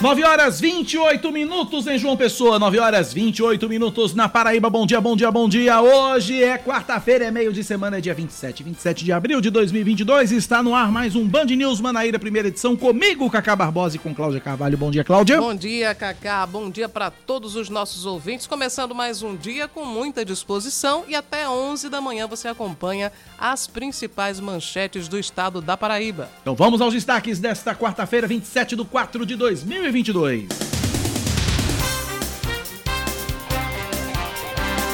9 horas 28 minutos em João Pessoa, 9 horas 28 minutos na Paraíba. Bom dia, bom dia, bom dia. Hoje é quarta-feira, é meio de semana, é dia 27, 27 de abril de 2022. Está no ar mais um Band News Manaíra, primeira edição, comigo, Cacá Barbosa e com Cláudia Carvalho. Bom dia, Cláudia. Bom dia, Cacá. Bom dia para todos os nossos ouvintes. Começando mais um dia com muita disposição e até 11 da manhã você acompanha as principais manchetes do estado da Paraíba. Então vamos aos destaques desta quarta-feira, 27 de 4 de 2022. 2022.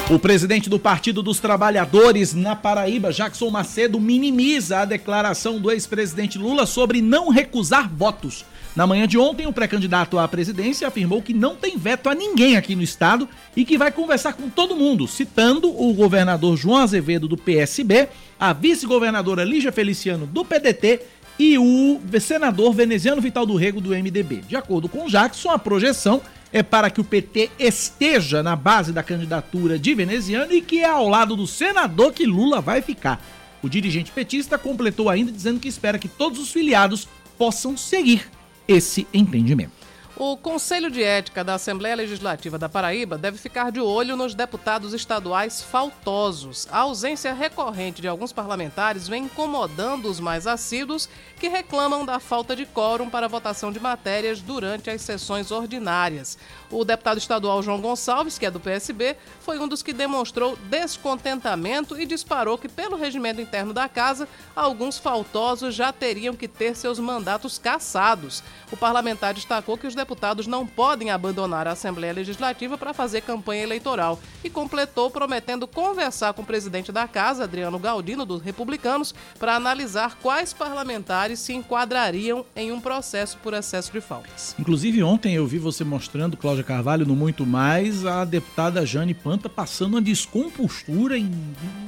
O presidente do Partido dos Trabalhadores na Paraíba, Jackson Macedo, minimiza a declaração do ex-presidente Lula sobre não recusar votos. Na manhã de ontem, o pré-candidato à presidência afirmou que não tem veto a ninguém aqui no estado e que vai conversar com todo mundo, citando o governador João Azevedo do PSB, a vice-governadora Lígia Feliciano do PDT e o senador veneziano Vital do Rego do MDB. De acordo com Jackson, a projeção é para que o PT esteja na base da candidatura de veneziano e que é ao lado do senador que Lula vai ficar. O dirigente petista completou ainda dizendo que espera que todos os filiados possam seguir esse entendimento. O Conselho de Ética da Assembleia Legislativa da Paraíba deve ficar de olho nos deputados estaduais faltosos. A ausência recorrente de alguns parlamentares vem incomodando os mais assíduos que reclamam da falta de quórum para votação de matérias durante as sessões ordinárias. O deputado estadual João Gonçalves, que é do PSB, foi um dos que demonstrou descontentamento e disparou que, pelo regimento interno da casa, alguns faltosos já teriam que ter seus mandatos cassados. O parlamentar destacou que os deputados não podem abandonar a Assembleia Legislativa para fazer campanha eleitoral e completou prometendo conversar com o presidente da casa, Adriano Galdino, dos Republicanos, para analisar quais parlamentares se enquadrariam em um processo por excesso de faltas. Inclusive, ontem eu vi você mostrando, Cláudia Carvalho, no Muito Mais, a deputada Jane Panta passando uma descompostura em,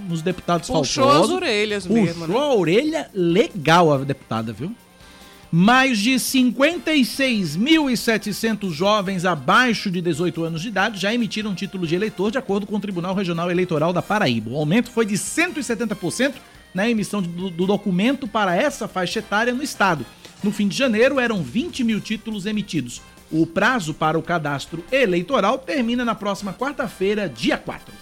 nos deputados Puxou faltosos. as orelhas Puxou mesmo. Né? a orelha legal a deputada, viu? Mais de 56.700 jovens abaixo de 18 anos de idade já emitiram título de eleitor, de acordo com o Tribunal Regional Eleitoral da Paraíba. O aumento foi de 170% na emissão do, do documento para essa faixa etária no estado. No fim de janeiro, eram 20 mil títulos emitidos. O prazo para o cadastro eleitoral termina na próxima quarta-feira, dia 4.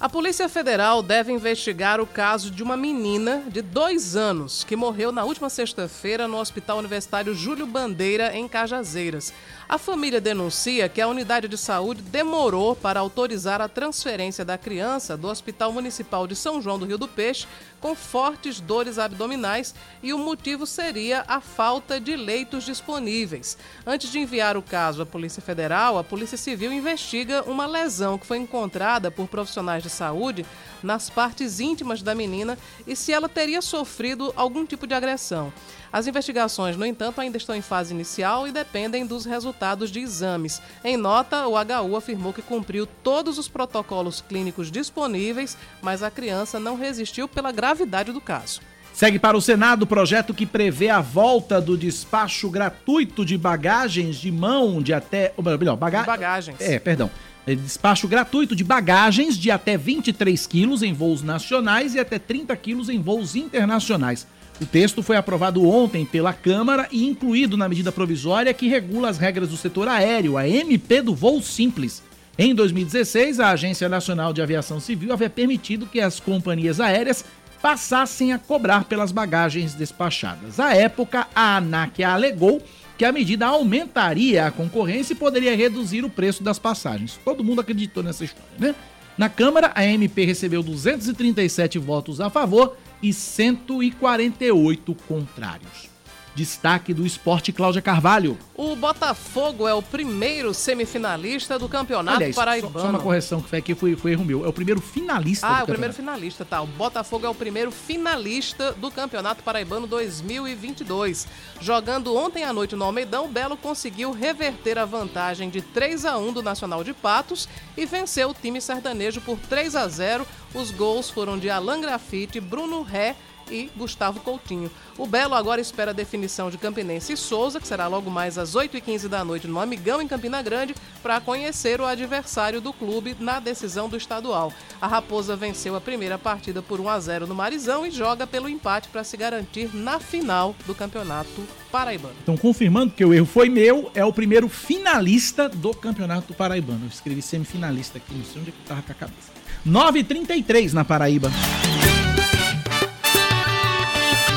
A Polícia Federal deve investigar o caso de uma menina de dois anos que morreu na última sexta-feira no Hospital Universitário Júlio Bandeira, em Cajazeiras. A família denuncia que a unidade de saúde demorou para autorizar a transferência da criança do Hospital Municipal de São João do Rio do Peixe com fortes dores abdominais e o motivo seria a falta de leitos disponíveis. Antes de enviar o caso à Polícia Federal, a Polícia Civil investiga uma lesão que foi encontrada por profissionais de saúde nas partes íntimas da menina e se ela teria sofrido algum tipo de agressão. As investigações, no entanto, ainda estão em fase inicial e dependem dos resultados de exames. Em nota, o HU afirmou que cumpriu todos os protocolos clínicos disponíveis, mas a criança não resistiu pela gravidade do caso. Segue para o Senado o projeto que prevê a volta do despacho gratuito de bagagens de mão de até. Ou melhor, baga... bagagens. É, perdão. Despacho gratuito de bagagens de até 23 quilos em voos nacionais e até 30 quilos em voos internacionais. O texto foi aprovado ontem pela Câmara e incluído na medida provisória que regula as regras do setor aéreo, a MP do voo simples. Em 2016, a Agência Nacional de Aviação Civil havia permitido que as companhias aéreas passassem a cobrar pelas bagagens despachadas. À época, a ANAC alegou que a medida aumentaria a concorrência e poderia reduzir o preço das passagens. Todo mundo acreditou nessa história, né? Na Câmara, a MP recebeu 237 votos a favor e 148 contrários. Destaque do esporte Cláudia Carvalho. O Botafogo é o primeiro semifinalista do Campeonato Aliás, Paraibano. Só, só uma correção que foi aqui, foi, foi erro meu. É o primeiro finalista Ah, é o primeiro finalista, tá. O Botafogo é o primeiro finalista do Campeonato Paraibano 2022. Jogando ontem à noite no Almeidão, o Belo conseguiu reverter a vantagem de 3 a 1 do Nacional de Patos e venceu o time sertanejo por 3 a 0. Os gols foram de Alan Grafite, Bruno Ré e Gustavo Coutinho. O Belo agora espera a definição de Campinense e Souza, que será logo mais às 8h15 da noite no Amigão, em Campina Grande, para conhecer o adversário do clube na decisão do estadual. A Raposa venceu a primeira partida por 1 a 0 no Marizão e joga pelo empate para se garantir na final do Campeonato Paraibano. Então, confirmando que o erro foi meu, é o primeiro finalista do Campeonato Paraibano. Eu escrevi semifinalista aqui, não sei onde é que eu tava com a cabeça. 9h33 na Paraíba.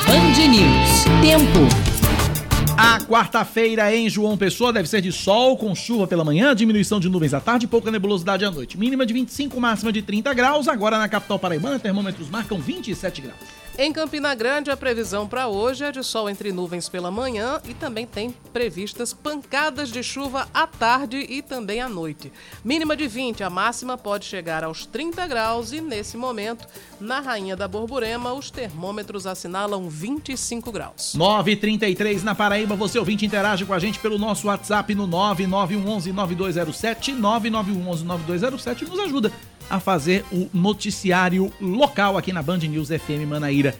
Band News. Tempo. A quarta-feira em João Pessoa deve ser de sol, com chuva pela manhã, diminuição de nuvens à tarde e pouca nebulosidade à noite. Mínima de 25, máxima de 30 graus. Agora na capital paraibana, termômetros marcam 27 graus. Em Campina Grande, a previsão para hoje é de sol entre nuvens pela manhã e também tem previstas pancadas de chuva à tarde e também à noite. Mínima de 20, a máxima pode chegar aos 30 graus e nesse momento, na Rainha da Borborema, os termômetros assinalam 25 graus. 9h33 na Paraíba, você ouvinte interage com a gente pelo nosso WhatsApp no 99111-9207, 99111-9207 nos ajuda a fazer o noticiário local aqui na Band News FM Manaíra.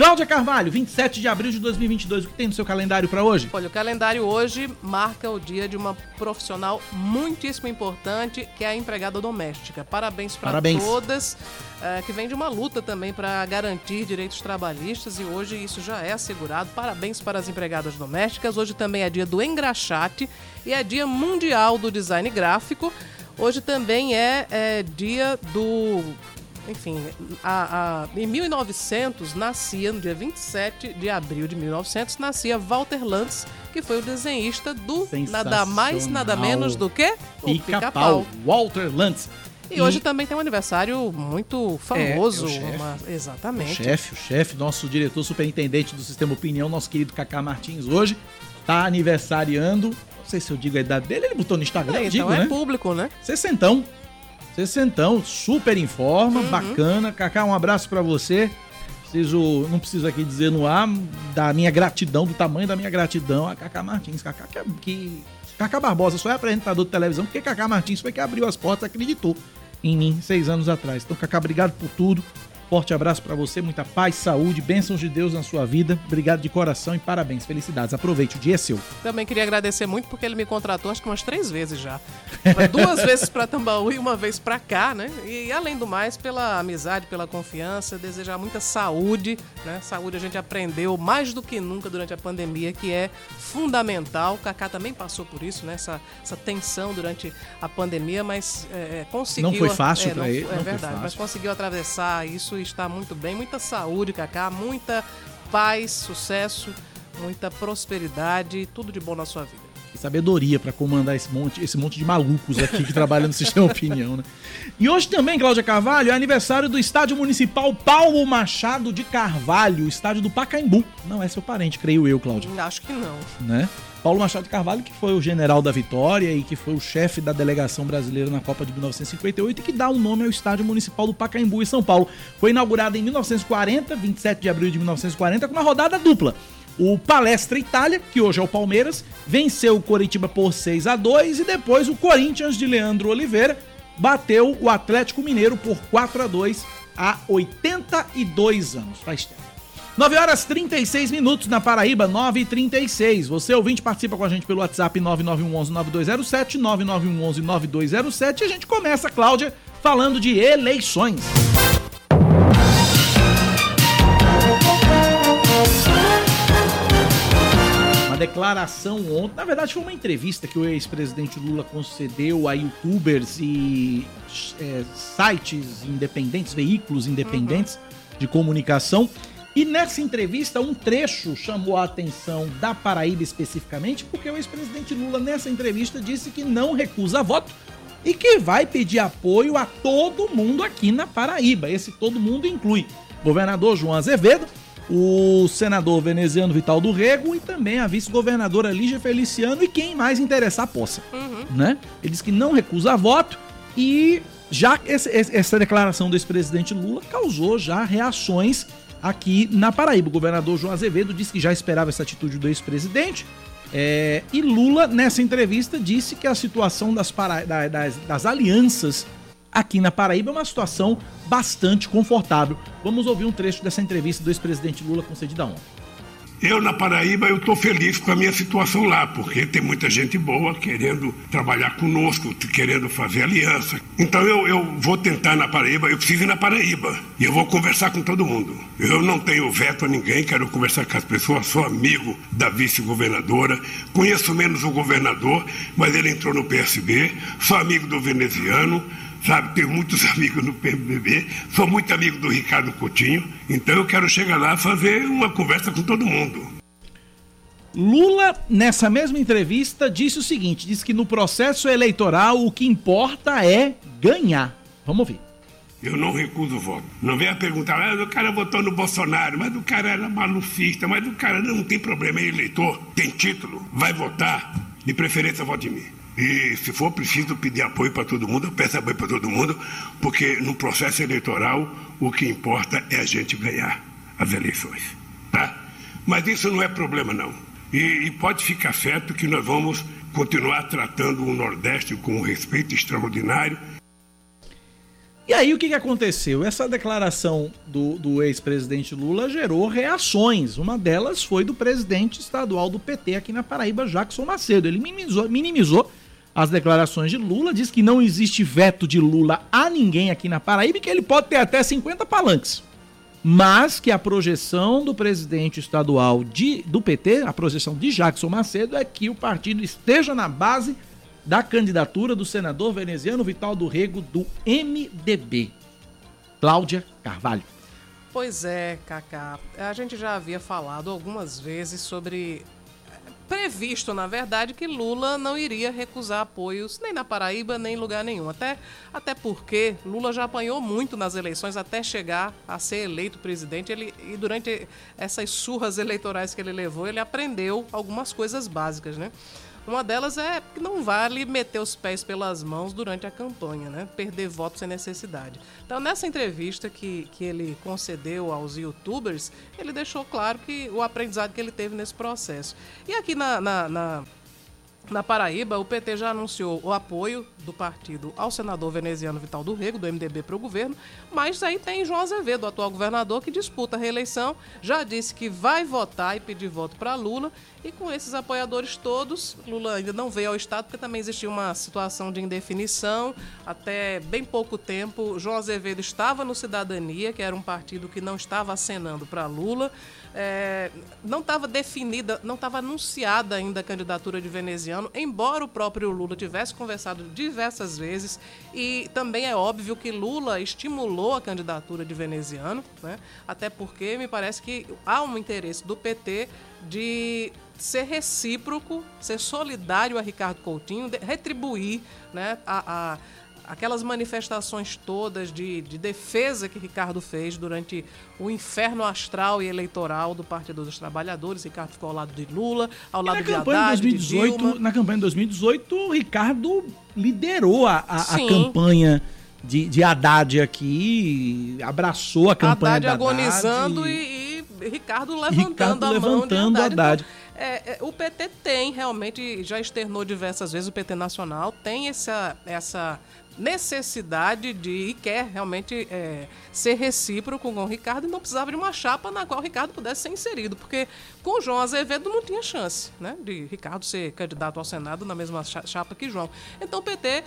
Cláudia Carvalho, 27 de abril de 2022, o que tem no seu calendário para hoje? Olha, o calendário hoje marca o dia de uma profissional muitíssimo importante, que é a empregada doméstica. Parabéns para todas, é, que vem de uma luta também para garantir direitos trabalhistas e hoje isso já é assegurado. Parabéns para as empregadas domésticas. Hoje também é dia do engraxate e é dia mundial do design gráfico. Hoje também é, é dia do enfim, a, a, em 1900 nascia, no dia 27 de abril de 1900, nascia Walter Lantz, que foi o desenhista do nada mais, nada menos do que o Pica-Pau. Pica Walter Lantz. E, e, hoje também tem um aniversário muito famoso. É, é uma... Exatamente. O chefe, o chefe, nosso diretor superintendente do Sistema Opinião, nosso querido Cacá Martins, hoje está aniversariando. Não sei se eu digo a idade dele, ele botou no Instagram, é, então digo, é né? público, né? Sessentão. Sessentão, super em forma, uhum. bacana. Cacá, um abraço para você. Preciso, não preciso aqui dizer no ar da minha gratidão, do tamanho da minha gratidão a Cacá Martins. Cacá que, que Cacá Barbosa só é apresentador de televisão porque Cacá Martins foi que abriu as portas, acreditou em mim seis anos atrás. Então, Cacá, obrigado por tudo. Forte abraço para você, muita paz, saúde, bênçãos de Deus na sua vida. Obrigado de coração e parabéns, felicidades. Aproveite, o dia é seu. Também queria agradecer muito porque ele me contratou acho que umas três vezes já. Duas vezes para Tambaú e uma vez para cá, né? E além do mais, pela amizade, pela confiança, desejar muita saúde, né? Saúde a gente aprendeu mais do que nunca durante a pandemia, que é fundamental. O Kaká também passou por isso, né? Essa, essa tensão durante a pandemia, mas é, conseguiu. Não foi fácil é, para ele. É verdade, mas conseguiu atravessar isso está muito bem. Muita saúde, Cacá, muita paz, sucesso, muita prosperidade, tudo de bom na sua vida. E sabedoria para comandar esse monte, esse monte de malucos aqui que trabalham no sistema opinião, né? E hoje também, Cláudia Carvalho, é aniversário do Estádio Municipal Paulo Machado de Carvalho, estádio do Pacaembu. Não é seu parente, creio eu, Cláudia. Acho que não. Né? Paulo Machado Carvalho, que foi o general da Vitória e que foi o chefe da delegação brasileira na Copa de 1958 e que dá o nome ao Estádio Municipal do Pacaembu, em São Paulo. Foi inaugurado em 1940, 27 de abril de 1940, com uma rodada dupla. O Palestra Itália, que hoje é o Palmeiras, venceu o Coritiba por 6 a 2 e depois o Corinthians de Leandro Oliveira bateu o Atlético Mineiro por 4 a 2 há 82 anos. Faz tempo. 9 horas 36 minutos na Paraíba, 9 e 36 Você ouvinte participa com a gente pelo WhatsApp 9911-9207, 9911-9207 e a gente começa, Cláudia, falando de eleições. Uma declaração ontem, na verdade foi uma entrevista que o ex-presidente Lula concedeu a youtubers e é, sites independentes, veículos independentes uhum. de comunicação e nessa entrevista, um trecho chamou a atenção da Paraíba especificamente, porque o ex-presidente Lula, nessa entrevista, disse que não recusa voto e que vai pedir apoio a todo mundo aqui na Paraíba. Esse todo mundo inclui governador João Azevedo, o senador veneziano Vital do Rego e também a vice-governadora Lígia Feliciano e quem mais interessar possa. Uhum. Né? Ele disse que não recusa voto e já essa declaração do ex-presidente Lula causou já reações aqui na Paraíba. O governador João Azevedo disse que já esperava essa atitude do ex-presidente. É, e Lula, nessa entrevista, disse que a situação das, para, das, das alianças aqui na Paraíba é uma situação bastante confortável. Vamos ouvir um trecho dessa entrevista do ex-presidente Lula concedida ontem. Eu, na Paraíba, eu estou feliz com a minha situação lá, porque tem muita gente boa querendo trabalhar conosco, querendo fazer aliança. Então eu, eu vou tentar na Paraíba, eu preciso ir na Paraíba. E eu vou conversar com todo mundo. Eu não tenho veto a ninguém, quero conversar com as pessoas, sou amigo da vice-governadora, conheço menos o governador, mas ele entrou no PSB, sou amigo do veneziano, sabe? Tenho muitos amigos no PMDB, sou muito amigo do Ricardo Coutinho, então eu quero chegar lá e fazer uma conversa com todo mundo. Lula, nessa mesma entrevista, disse o seguinte: disse que no processo eleitoral o que importa é ganhar. Vamos ouvir. Eu não recuso o voto. Não venha perguntar, ah, o cara votou no Bolsonaro, mas o cara era malufista, mas o cara não tem problema, é eleitor, tem título, vai votar, de preferência vote em mim. E se for preciso pedir apoio para todo mundo, eu peço apoio para todo mundo, porque no processo eleitoral o que importa é a gente ganhar as eleições. Tá? Mas isso não é problema, não. E, e pode ficar certo que nós vamos continuar tratando o Nordeste com um respeito extraordinário. E aí o que, aconteceu? Essa declaração do, do ex-presidente Lula gerou reações. Uma delas foi do presidente estadual do PT aqui na Paraíba, Jackson Macedo. Ele minimizou, minimizou as declarações de Lula, diz que não existe veto de Lula a ninguém aqui na Paraíba e que ele pode ter até 50 palanques. Mas que a projeção do presidente estadual de, do PT, a projeção de Jackson Macedo, é que o partido esteja na base da candidatura do senador veneziano Vital do Rego do MDB. Cláudia Carvalho. Pois é, Cacá. A gente já havia falado algumas vezes sobre previsto, na verdade, que Lula não iria recusar apoios nem na Paraíba, nem em lugar nenhum. Até, até porque Lula já apanhou muito nas eleições até chegar a ser eleito presidente. Ele, e durante essas surras eleitorais que ele levou, ele aprendeu algumas coisas básicas, né? Uma delas é que não vale meter os pés pelas mãos durante a campanha, né? Perder votos sem necessidade. Então, nessa entrevista que, que ele concedeu aos youtubers, ele deixou claro que o aprendizado que ele teve nesse processo. E aqui na, na, na na Paraíba, o PT já anunciou o apoio do partido ao senador veneziano Vital do Rego, do MDB, para o governo, mas aí tem João Azevedo, atual governador, que disputa a reeleição, já disse que vai votar e pedir voto para Lula, e com esses apoiadores todos, Lula ainda não veio ao Estado, porque também existia uma situação de indefinição. Até bem pouco tempo, João Azevedo estava no Cidadania, que era um partido que não estava acenando para Lula. É, não estava definida, não estava anunciada ainda a candidatura de veneziano, embora o próprio Lula tivesse conversado diversas vezes. E também é óbvio que Lula estimulou a candidatura de veneziano, né? até porque me parece que há um interesse do PT de ser recíproco, ser solidário a Ricardo Coutinho, retribuir né, a, a aquelas manifestações todas de, de, defesa que Ricardo fez durante o inferno astral e eleitoral do Partido dos Trabalhadores. Ricardo ficou ao lado de Lula, ao lado de Haddad, 2018, de Dilma. Na campanha de 2018, o Ricardo liderou a, a, a campanha de, de Haddad aqui, abraçou a campanha Haddad agonizando e, e, Ricardo levantando Ricardo a levantando mão de Haddad. Então, é, é, o PT tem realmente, já externou diversas vezes, o PT Nacional tem essa, essa necessidade de e quer realmente é, ser recíproco com o Ricardo e não precisava de uma chapa na qual o Ricardo pudesse ser inserido, porque com o João Azevedo não tinha chance né, de Ricardo ser candidato ao Senado na mesma chapa que João. Então o PT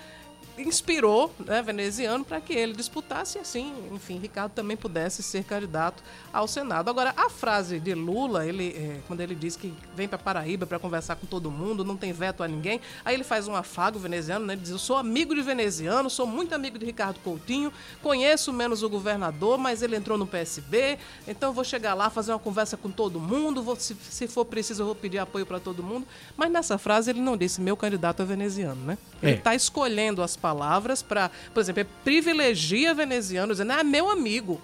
inspirou né, veneziano para que ele disputasse e assim, enfim, Ricardo também pudesse ser candidato ao Senado. Agora, a frase de Lula, ele, é, quando ele diz que vem para Paraíba para conversar com todo mundo, não tem veto a ninguém, aí ele faz um afago veneziano, né, ele diz: Eu sou amigo de veneziano, sou muito amigo de Ricardo Coutinho, conheço menos o governador, mas ele entrou no PSB, então vou chegar lá, fazer uma conversa com todo mundo, vou, se, se for preciso, eu vou pedir apoio para todo mundo. Mas nessa frase ele não disse: Meu candidato é veneziano, né? Ele está é. escolhendo as palavras para, por exemplo, é privilegia veneziano, dizendo, é meu amigo.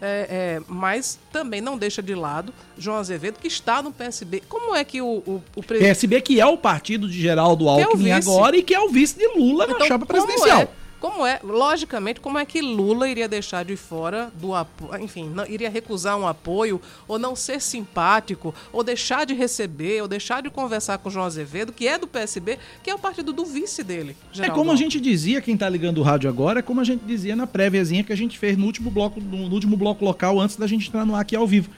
É, é, mas também não deixa de lado João Azevedo, que está no PSB. Como é que o, o, o. PSB, que é o partido de Geraldo é Alckmin é agora e que é o vice de Lula então, na chapa presidencial. É? Como é, logicamente, como é que Lula iria deixar de fora do apoio, enfim, não, iria recusar um apoio, ou não ser simpático, ou deixar de receber, ou deixar de conversar com o João Azevedo, que é do PSB, que é o partido do vice dele. É como a gente dizia, quem está ligando o rádio agora, é como a gente dizia na préviazinha que a gente fez no último bloco, no último bloco local, antes da gente entrar no ar aqui ao vivo.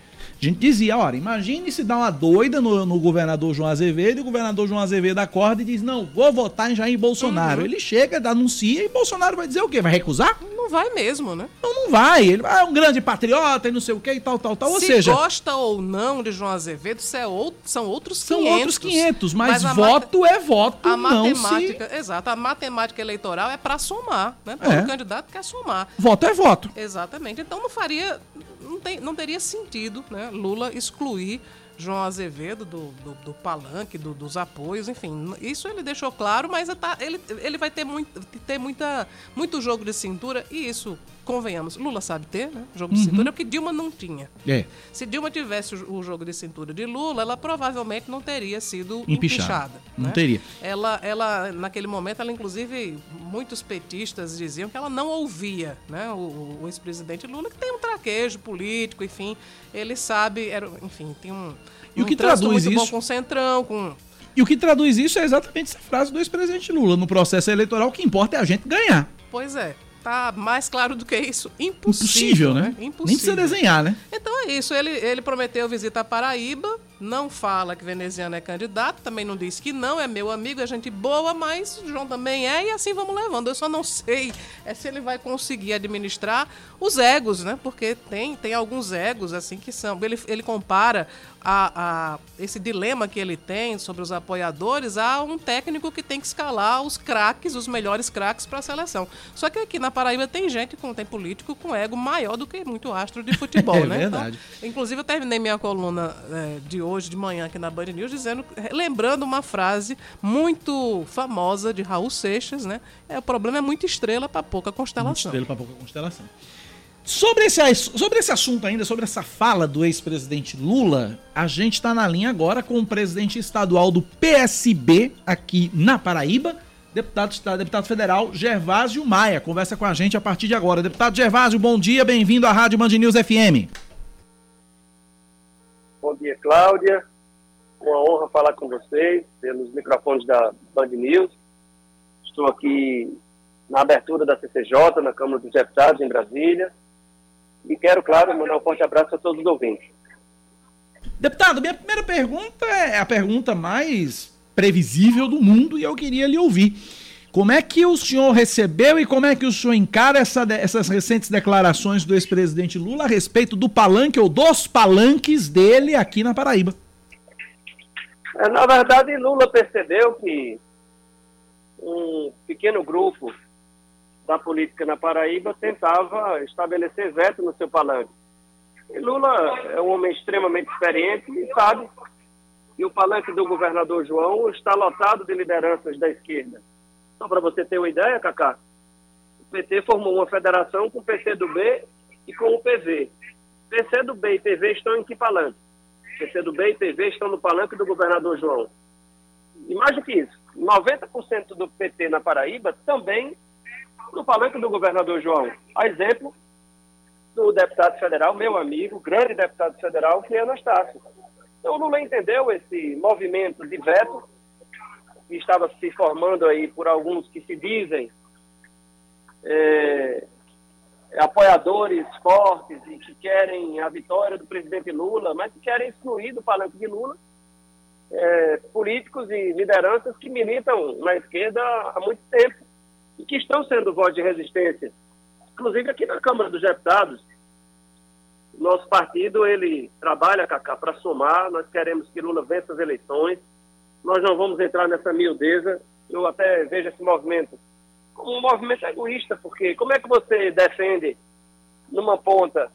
A gente dizia, olha, imagine se dá uma doida no, no, governador João Azevedo e o governador João Azevedo acorda e diz, não, vou votar em Jair Bolsonaro. Uhum. Ele chega, anuncia e Bolsonaro vai dizer o quê? Vai recusar? Não vai mesmo, né? Não, não vai. Ele é um grande patriota e não sei o quê e tal, tal, tal. Ou se seja... gosta ou não de João Azevedo, isso é outro, são outros 500. São outros 500, mas, mas voto mate... é voto, a não matemática, se... Exato, a matemática eleitoral é para somar, né? Todo é. candidato quer somar. Voto é voto. Exatamente. Então não faria não, tem, não teria sentido né, Lula excluir João Azevedo do, do, do palanque, do, dos apoios, enfim. Isso ele deixou claro, mas tá, ele, ele vai ter, muito, ter muita, muito jogo de cintura e isso, convenhamos, Lula sabe ter, né? Jogo de uhum. cintura, é o que Dilma não tinha. É. Se Dilma tivesse o, jogo de cintura de Lula, ela provavelmente não teria sido empichada. empichada não né? teria. Ela, ela, naquele momento, ela inclusive, muitos petistas diziam que ela não ouvia né? o, o ex-presidente Lula, que tem um traquejo político, enfim, ele sabe, era, enfim, tem um e um o que traduz muito isso? Bom com Centrão, com e o que traduz isso é exatamente essa frase do ex-presidente Lula. No processo eleitoral, o que importa é a gente ganhar. Pois é. Tá mais claro do que isso. Impossível, Impossível né? Impossível. Nem precisa desenhar, né? Então é isso. Ele, ele prometeu visita à Paraíba não fala que veneziano é candidato, também não diz que não, é meu amigo, é gente boa, mas João também é, e assim vamos levando. Eu só não sei é se ele vai conseguir administrar os egos, né? Porque tem, tem alguns egos, assim, que são. Ele, ele compara a, a, esse dilema que ele tem sobre os apoiadores a um técnico que tem que escalar os craques, os melhores craques para a seleção. Só que aqui na Paraíba tem gente, com, tem político com ego maior do que muito astro de futebol, é né? Verdade. Então, inclusive, eu terminei minha coluna é, de hoje de manhã aqui na Band News, dizendo, lembrando uma frase muito famosa de Raul Seixas, né? É, o problema é muita estrela para pouca constelação. Muita estrela para pouca constelação. Sobre esse, sobre esse assunto ainda, sobre essa fala do ex-presidente Lula, a gente está na linha agora com o presidente estadual do PSB aqui na Paraíba, deputado, deputado federal Gervásio Maia. Conversa com a gente a partir de agora. Deputado Gervásio, bom dia, bem-vindo à Rádio Band News FM. Bom dia, Cláudia. Uma honra falar com vocês pelos microfones da Band News. Estou aqui na abertura da CCJ, na Câmara dos Deputados, em Brasília. E quero, claro, mandar um forte abraço a todos os ouvintes. Deputado, minha primeira pergunta é a pergunta mais previsível do mundo e eu queria lhe ouvir. Como é que o senhor recebeu e como é que o senhor encara essa, essas recentes declarações do ex-presidente Lula a respeito do palanque ou dos palanques dele aqui na Paraíba? É, na verdade, Lula percebeu que um pequeno grupo da política na Paraíba tentava estabelecer veto no seu palanque. E Lula é um homem extremamente experiente e sabe que o palanque do governador João está lotado de lideranças da esquerda só para você ter uma ideia, Cacá, o PT formou uma federação com o PCdoB e com o PV. PCdoB e PV estão em que palanque? PCdoB e PV estão no palanque do governador João. E mais do que isso, 90% do PT na Paraíba também no palanque do governador João. A exemplo do deputado federal, meu amigo, grande deputado federal, que é Anastácio. Então o Lula entendeu esse movimento de veto que estava se formando aí por alguns que se dizem é, apoiadores fortes e que querem a vitória do presidente Lula, mas que querem excluir do palanque de Lula é, políticos e lideranças que militam na esquerda há muito tempo e que estão sendo voz de resistência. Inclusive aqui na Câmara dos Deputados, nosso partido ele trabalha, Cacá, para somar, nós queremos que Lula vença as eleições, nós não vamos entrar nessa miudeza. Eu até vejo esse movimento como um movimento egoísta, porque como é que você defende numa ponta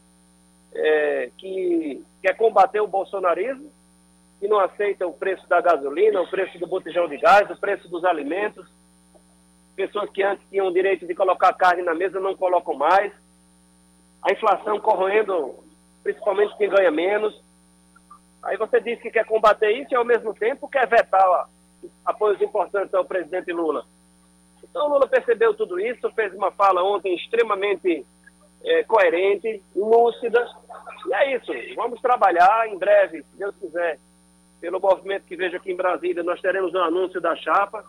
é, que quer combater o bolsonarismo e não aceita o preço da gasolina, o preço do botijão de gás, o preço dos alimentos. Pessoas que antes tinham o direito de colocar carne na mesa não colocam mais. A inflação corroendo principalmente quem ganha menos. Aí você diz que quer combater isso e, ao mesmo tempo, quer vetar ó, apoios importantes ao presidente Lula. Então Lula percebeu tudo isso, fez uma fala ontem extremamente é, coerente, lúcida. E é isso. Vamos trabalhar em breve, se Deus quiser, pelo movimento que vejo aqui em Brasília, nós teremos um anúncio da chapa.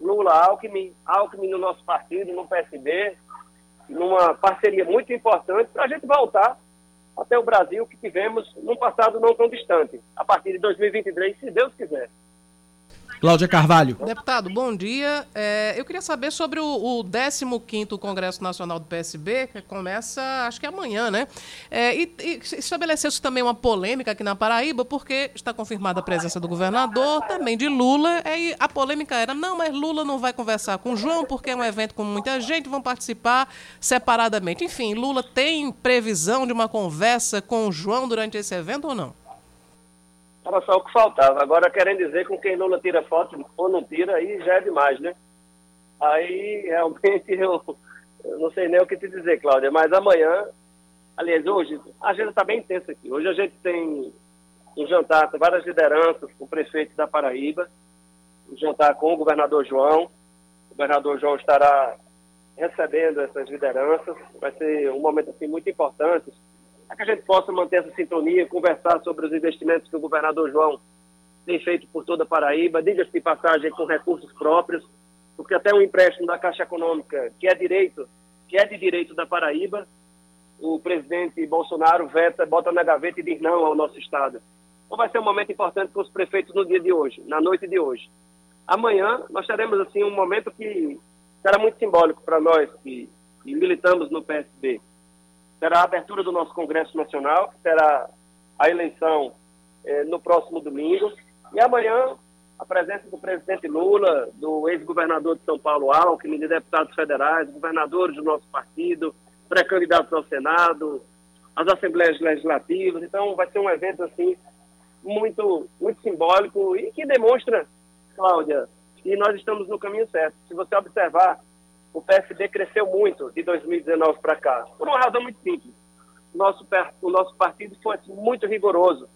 Lula Alckmin, Alckmin no nosso partido, no PSB, numa parceria muito importante para a gente voltar até o Brasil que tivemos num passado não tão distante, a partir de 2023, se Deus quiser. Cláudia Carvalho. Deputado, bom dia. É, eu queria saber sobre o, o 15º Congresso Nacional do PSB, que começa, acho que amanhã, né? É, e, e estabeleceu-se também uma polêmica aqui na Paraíba, porque está confirmada a presença do governador, também de Lula, e a polêmica era, não, mas Lula não vai conversar com João, porque é um evento com muita gente, vão participar separadamente. Enfim, Lula tem previsão de uma conversa com o João durante esse evento ou não? Era só o que faltava. Agora, querendo dizer com quem Lula tira foto ou não tira, aí já é demais, né? Aí, realmente, eu, eu não sei nem o que te dizer, Cláudia, mas amanhã, aliás, hoje, a agenda está bem intensa aqui. Hoje a gente tem um jantar com várias lideranças, com o prefeito da Paraíba, um jantar com o governador João. O governador João estará recebendo essas lideranças. Vai ser um momento assim, muito importante para que a gente possa manter essa sintonia, conversar sobre os investimentos que o governador João tem feito por toda a Paraíba, diga-se de passagem com recursos próprios, porque até um empréstimo da Caixa Econômica, que é direito, que é de direito da Paraíba, o presidente Bolsonaro veta, bota na gaveta e diz não ao nosso Estado. Então vai ser um momento importante para os prefeitos no dia de hoje, na noite de hoje. Amanhã nós teremos assim um momento que será muito simbólico para nós que, que militamos no PSB será a abertura do nosso Congresso Nacional, que será a eleição eh, no próximo domingo. E amanhã, a presença do presidente Lula, do ex-governador de São Paulo, Alckmin, de deputados federais, governadores do nosso partido, pré-candidatos ao Senado, as assembleias legislativas. Então, vai ser um evento, assim, muito, muito simbólico e que demonstra, Cláudia, que nós estamos no caminho certo. Se você observar o PSD cresceu muito de 2019 para cá, por uma razão muito simples. Nosso, o nosso partido foi muito rigoroso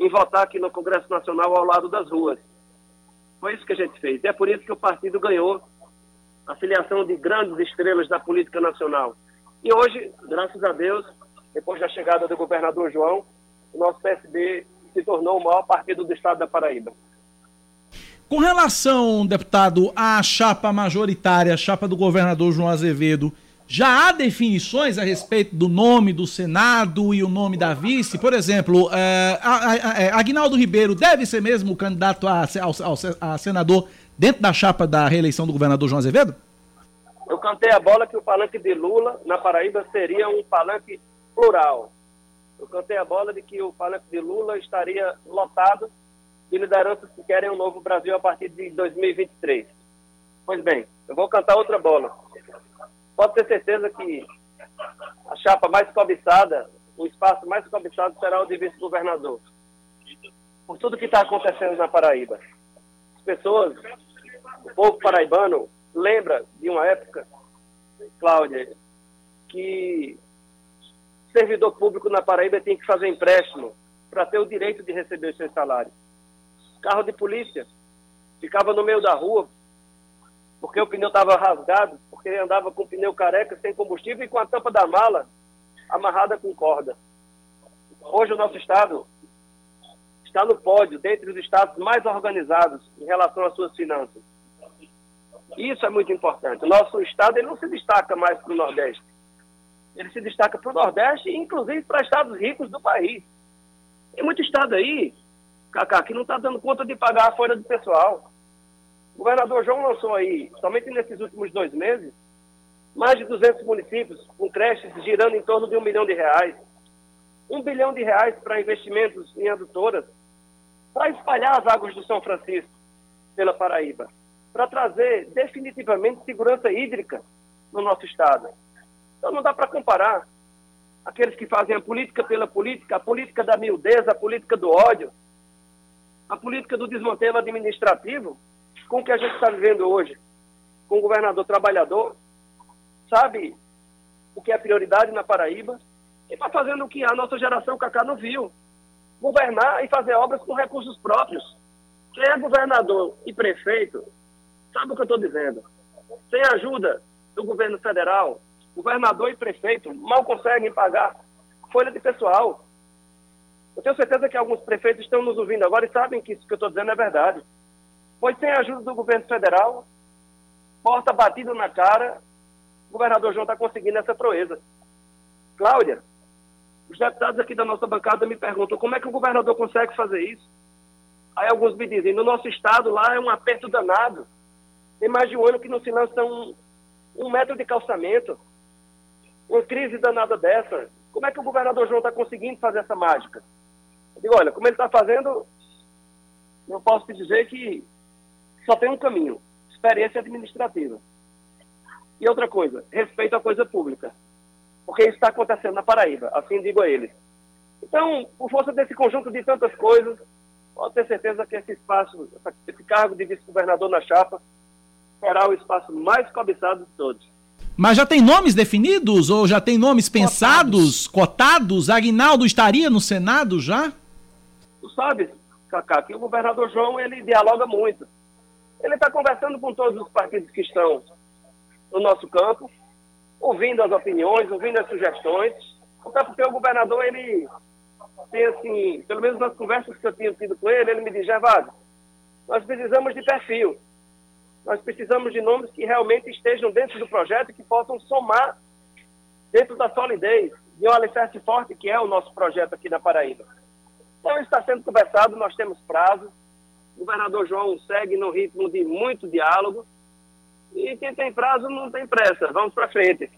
em votar aqui no Congresso Nacional ao lado das ruas. Foi isso que a gente fez. E é por isso que o partido ganhou a filiação de grandes estrelas da política nacional. E hoje, graças a Deus, depois da chegada do governador João, o nosso PSD se tornou o maior partido do estado da Paraíba. Com relação, deputado, à chapa majoritária, a chapa do governador João Azevedo, já há definições a respeito do nome do Senado e o nome da vice? Por exemplo, é, é, Agnaldo Ribeiro deve ser mesmo o candidato a, a, senador dentro da chapa da reeleição do governador João Azevedo? Eu cantei a bola que o palanque de Lula na Paraíba seria um palanque plural. Eu cantei a bola de que o palanque de Lula estaria lotado de lideranças que querem um novo Brasil a partir de 2023. Pois bem, eu vou cantar outra bola. Pode ter certeza que a chapa mais cobiçada, o espaço mais cobiçado será o de vice-governador. Por tudo que está acontecendo na Paraíba. As pessoas, o povo paraibano, lembra de uma época, Cláudia, que servidor público na Paraíba tinha que fazer empréstimo para ter o direito de receber os seus salários carro de polícia. Ficava no meio da rua, porque o pneu estava rasgado, porque ele andava com o pneu careca, sem combustível e com a tampa da mala amarrada com corda. Hoje o nosso estado está no pódio, dentre os estados mais organizados em relação às suas finanças. Isso é muito importante. O nosso estado ele não se destaca mais para o Nordeste. Ele se destaca para o Nordeste inclusive, para estados ricos do país. Tem muito estado aí Cacá, que não está dando conta de pagar a folha do pessoal. O governador João lançou aí, somente nesses últimos dois meses, mais de 200 municípios com creches girando em torno de um milhão de reais. Um bilhão de reais para investimentos em adutoras, para espalhar as águas do São Francisco pela Paraíba, para trazer definitivamente segurança hídrica no nosso estado. Então não dá para comparar aqueles que fazem a política pela política, a política da miudeza, a política do ódio, a política do desmantelo administrativo com o que a gente está vivendo hoje, com o governador trabalhador, sabe o que é prioridade na Paraíba e está fazendo o que a nossa geração Cacá não viu. Governar e fazer obras com recursos próprios. Quem é governador e prefeito sabe o que eu estou dizendo. sem ajuda do governo federal, governador e prefeito mal conseguem pagar folha de pessoal. Eu tenho certeza que alguns prefeitos estão nos ouvindo agora e sabem que isso que eu estou dizendo é verdade. Pois sem a ajuda do governo federal, porta batida na cara, o governador João está conseguindo essa proeza. Cláudia, os deputados aqui da nossa bancada me perguntam como é que o governador consegue fazer isso. Aí alguns me dizem, no nosso estado lá é um aperto danado. Tem mais de um ano que não se lança um, um metro de calçamento. Uma crise danada dessa. Como é que o governador João está conseguindo fazer essa mágica? Eu digo, olha, como ele está fazendo, eu posso te dizer que só tem um caminho, experiência administrativa. E outra coisa, respeito à coisa pública. Porque isso está acontecendo na Paraíba, assim digo a eles. Então, por força desse conjunto de tantas coisas, pode ter certeza que esse espaço, esse cargo de vice-governador na chapa, será o espaço mais cobiçado de todos. Mas já tem nomes definidos ou já tem nomes pensados, cotados? cotados? Aguinaldo estaria no Senado já? Tu sabes, Cacá, que o governador João ele dialoga muito. Ele está conversando com todos os partidos que estão no nosso campo, ouvindo as opiniões, ouvindo as sugestões. Até porque o governador, ele tem assim, pelo menos nas conversas que eu tinha tido com ele, ele me diz, Gervásio, nós precisamos de perfil. Nós precisamos de nomes que realmente estejam dentro do projeto e que possam somar dentro da solidez de um alicerce forte que é o nosso projeto aqui na Paraíba. Então, está sendo conversado, nós temos prazo. O governador João segue no ritmo de muito diálogo. E quem tem prazo não tem pressa. Vamos para frente.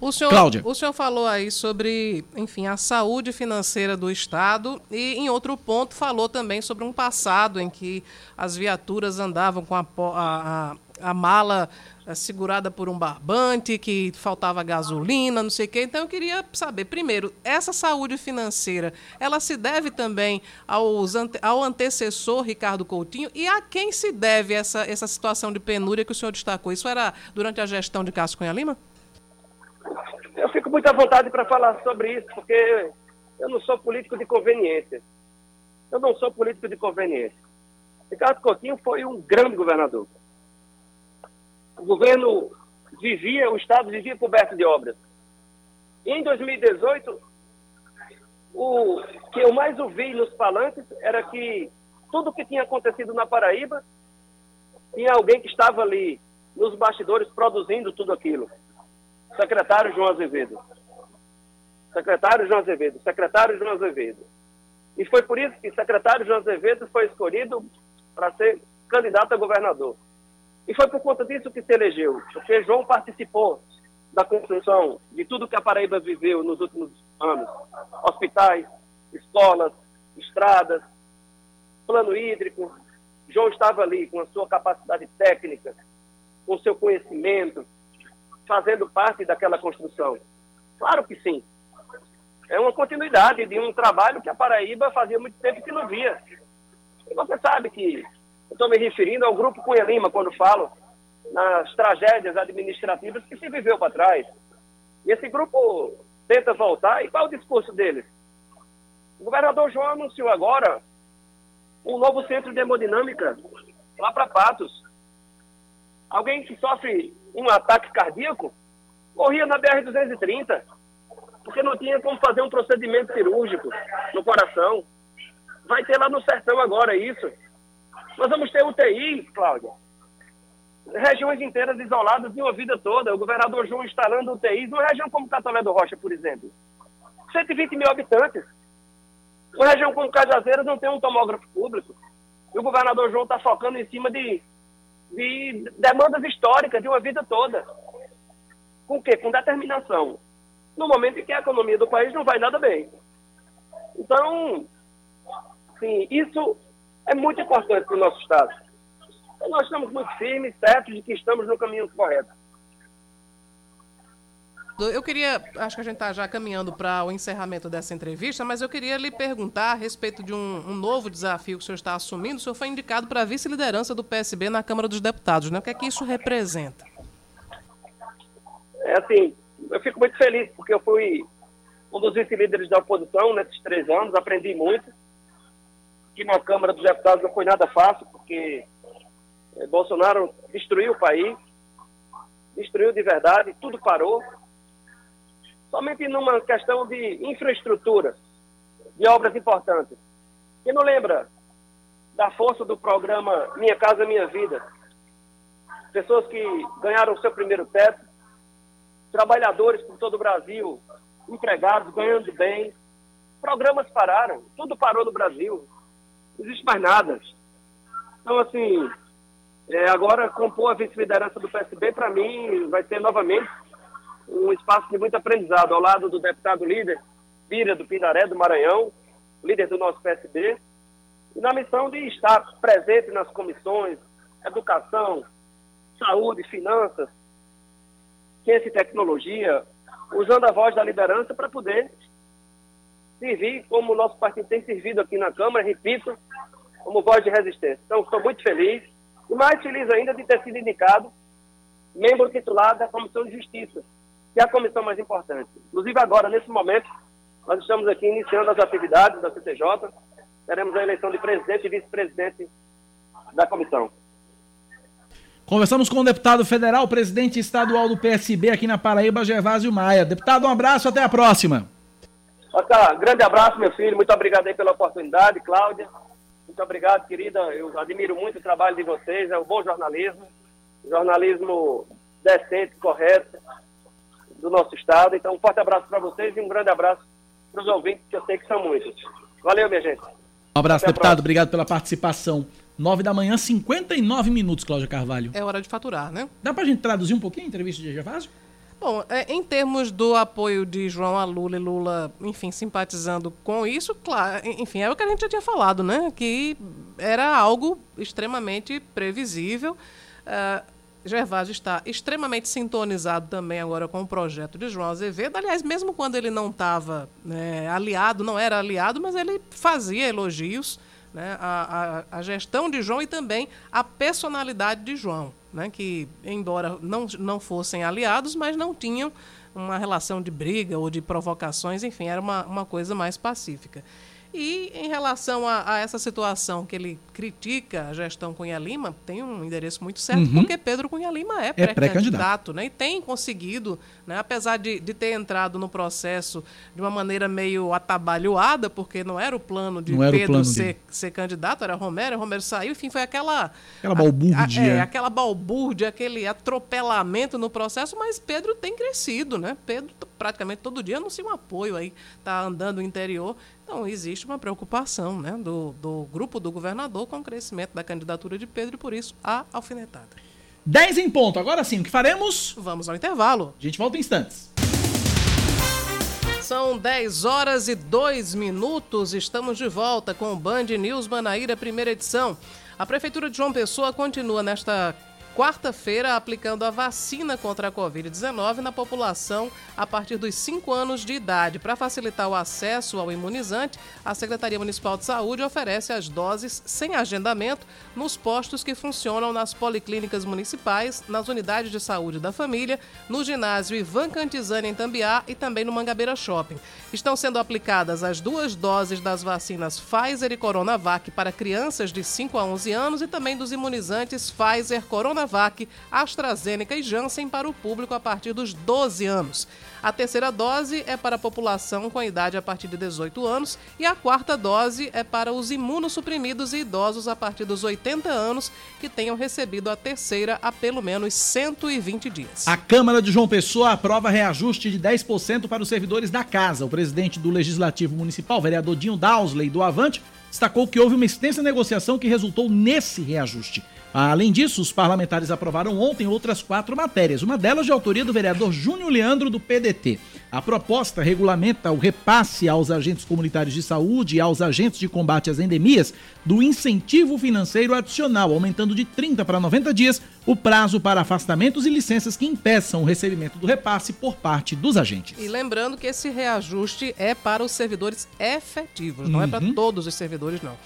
O senhor, Cláudia. o senhor falou aí sobre, enfim, a saúde financeira do Estado e, em outro ponto, falou também sobre um passado em que as viaturas andavam com a, a, a, a mala eh, segurada por um barbante, que faltava gasolina, não sei o quê. Então, eu queria saber, primeiro, essa saúde financeira, ela se deve também aos, ao antecessor Ricardo Coutinho e a quem se deve essa, essa situação de penúria que o senhor destacou? Isso era durante a gestão de Cássio Cunha Lima? Eu fico muito à vontade para falar sobre isso, porque eu não sou político de conveniência. Eu não sou político de conveniência. Ricardo Coutinho foi um grande governador. O governo vivia, o Estado vivia coberto de obras. Em 2018, o que eu mais ouvi nos palanques era que tudo o que tinha acontecido na Paraíba tinha alguém que estava ali nos bastidores produzindo tudo aquilo secretário João Azevedo. Secretário João Azevedo, secretário João Azevedo. E foi por isso que o secretário João Azevedo foi escolhido para ser candidato a governador. E foi por conta disso que se elegeu, porque João participou da construção de tudo que a Paraíba viveu nos últimos anos: hospitais, escolas, estradas, plano hídrico. João estava ali com a sua capacidade técnica, com o seu conhecimento, fazendo parte daquela construção? Claro que sim. É uma continuidade de um trabalho que a Paraíba fazia muito tempo que não via. E você sabe que estou me referindo ao Grupo Cunha Lima quando falo nas tragédias administrativas que se viveu para trás. E esse grupo tenta voltar, e qual é o discurso deles? O governador João anunciou agora um novo centro de hemodinâmica lá para Patos. Alguém que sofre um ataque cardíaco, morria na BR-230, porque não tinha como fazer um procedimento cirúrgico no coração. Vai ter lá no sertão agora isso. Nós vamos ter UTI, Cláudia. Regiões inteiras isoladas de uma vida toda. O governador João instalando UTIs numa região como Catolé do Rocha, por exemplo. 120 mil habitantes. Uma região como Cajazeiras não tem um tomógrafo público. E o governador João está focando em cima de de demandas históricas de uma vida toda. Com o quê? Com determinação. No momento em que a economia do país não vai nada bem. Então, sim, isso é muito importante para o nosso Estado. Então, nós estamos muito firmes, certos de que estamos no caminho correto. Eu queria, acho que a gente está já caminhando para o encerramento dessa entrevista, mas eu queria lhe perguntar a respeito de um, um novo desafio que o senhor está assumindo. O senhor foi indicado para a vice-liderança do PSB na Câmara dos Deputados, né? O que é que isso representa? É assim, eu fico muito feliz, porque eu fui um dos vice-líderes da oposição nesses três anos, aprendi muito. Aqui na Câmara dos Deputados não foi nada fácil, porque É, Bolsonaro destruiu o país, destruiu de verdade, tudo parou. Somente numa questão de infraestrutura, de obras importantes. Quem não lembra da força do programa Minha Casa Minha Vida? Pessoas que ganharam o seu primeiro teto, trabalhadores por todo o Brasil, empregados ganhando bem. Programas pararam, tudo parou no Brasil. Não existe mais nada. Então, assim, é, agora compor a vice-liderança do PSB, para mim, vai ser novamente um espaço de muito aprendizado, ao lado do deputado líder, Bira do Pinaré, do Maranhão, líder do nosso PSB, e na missão de estar presente nas comissões, educação, saúde, finanças, ciência e tecnologia, usando a voz da liderança para poder servir como o nosso partido tem servido aqui na Câmara, repito, como voz de resistência. Então, estou muito feliz, e mais feliz ainda de ter sido indicado membro titular da Comissão de Justiça, que é a comissão mais importante. Inclusive agora, nesse momento, nós estamos aqui iniciando as atividades da CCJ, teremos a eleição de presidente e vice-presidente da comissão. Conversamos com o deputado federal, presidente estadual do PSB aqui na Paraíba, Gervásio Maia. Deputado, um abraço, até a próxima. Oscar, grande abraço, meu filho. Muito obrigado aí pela oportunidade, Cláudia. Muito obrigado, querida. Eu admiro muito o trabalho de vocês. É um bom jornalismo. Jornalismo decente, correto do nosso estado. Então, um forte abraço para vocês e um grande abraço para os ouvintes, que eu sei que são muitos. Valeu, minha gente. Um abraço, deputado. Obrigado pela participação. 9 da manhã, 59 minutos, Cláudia Carvalho. É hora de faturar, né? Dá pra gente traduzir um pouquinho a entrevista de Gervásio? Bom, é, em termos do apoio de João a Lula e Lula, enfim, simpatizando com isso, claro, enfim, é o que a gente já tinha falado, né? Que era algo extremamente previsível. Uh, Gervásio está extremamente sintonizado também agora com o projeto de João Azevedo. Aliás, mesmo quando ele não estava né, aliado, não era aliado, mas ele fazia elogios né, a, a, a, gestão de João e também a personalidade de João, né, que, embora não, não fossem aliados, mas não tinham uma relação de briga ou de provocações, enfim, era uma, uma coisa mais pacífica. E em relação a, a, essa situação que ele critica a gestão Cunha Lima, tem um endereço muito certo, uhum. porque Pedro Cunha Lima é pré-candidato, é pré né? E tem conseguido, né, apesar de, de ter entrado no processo de uma maneira meio atabalhoada, porque não era o plano de Pedro plano ser, ser candidato, era Romero, Romero saiu, enfim, foi aquela... Aquela balbúrdia. A, é, aquela balbúrdia, aquele atropelamento no processo, mas Pedro tem crescido, né? Pedro praticamente todo dia anuncia um apoio aí, tá andando no interior. Então, existe uma preocupação né, do, do grupo do governador com o crescimento da candidatura de Pedro e, por isso, a alfinetada. 10 em ponto. Agora sim, o que faremos? Vamos ao intervalo. A gente volta em instantes. São 10 horas e 2 minutos. Estamos de volta com o Band News Manaíra, primeira edição. A Prefeitura de João Pessoa continua nesta quarta-feira aplicando a vacina contra a Covid-19 na população a partir dos 5 anos de idade. Para facilitar o acesso ao imunizante, a Secretaria Municipal de Saúde oferece as doses sem agendamento nos postos que funcionam nas policlínicas municipais, nas unidades de saúde da família, no ginásio Ivan Cantizani em Tambiá e também no Mangabeira Shopping. Estão sendo aplicadas as duas doses das vacinas Pfizer e Coronavac para crianças de 5 a 11 anos e também dos imunizantes Pfizer, Coronavac, AstraZeneca e Janssen para o público a partir dos 12 anos. A terceira dose é para a população com idade a partir de 18 anos e a quarta dose é para os imunossuprimidos e idosos a partir dos 80 anos que tenham recebido a terceira há pelo menos 120 dias. A Câmara de João Pessoa aprova reajuste de 10% para os servidores da casa. O presidente do Legislativo Municipal, vereador Dinho Dausley, do Avante, destacou que houve uma extensa negociação que resultou nesse reajuste. Além disso, os parlamentares aprovaram ontem outras quatro matérias, uma delas de autoria do vereador Júnior Leandro, do PDT. A proposta regulamenta o repasse aos agentes comunitários de saúde e aos agentes de combate às endemias do incentivo financeiro adicional, aumentando de 30 para 90 dias o prazo para afastamentos e licenças que impeçam o recebimento do repasse por parte dos agentes. E lembrando que esse reajuste é para os servidores efetivos, não é para uhum. todos os servidores, não.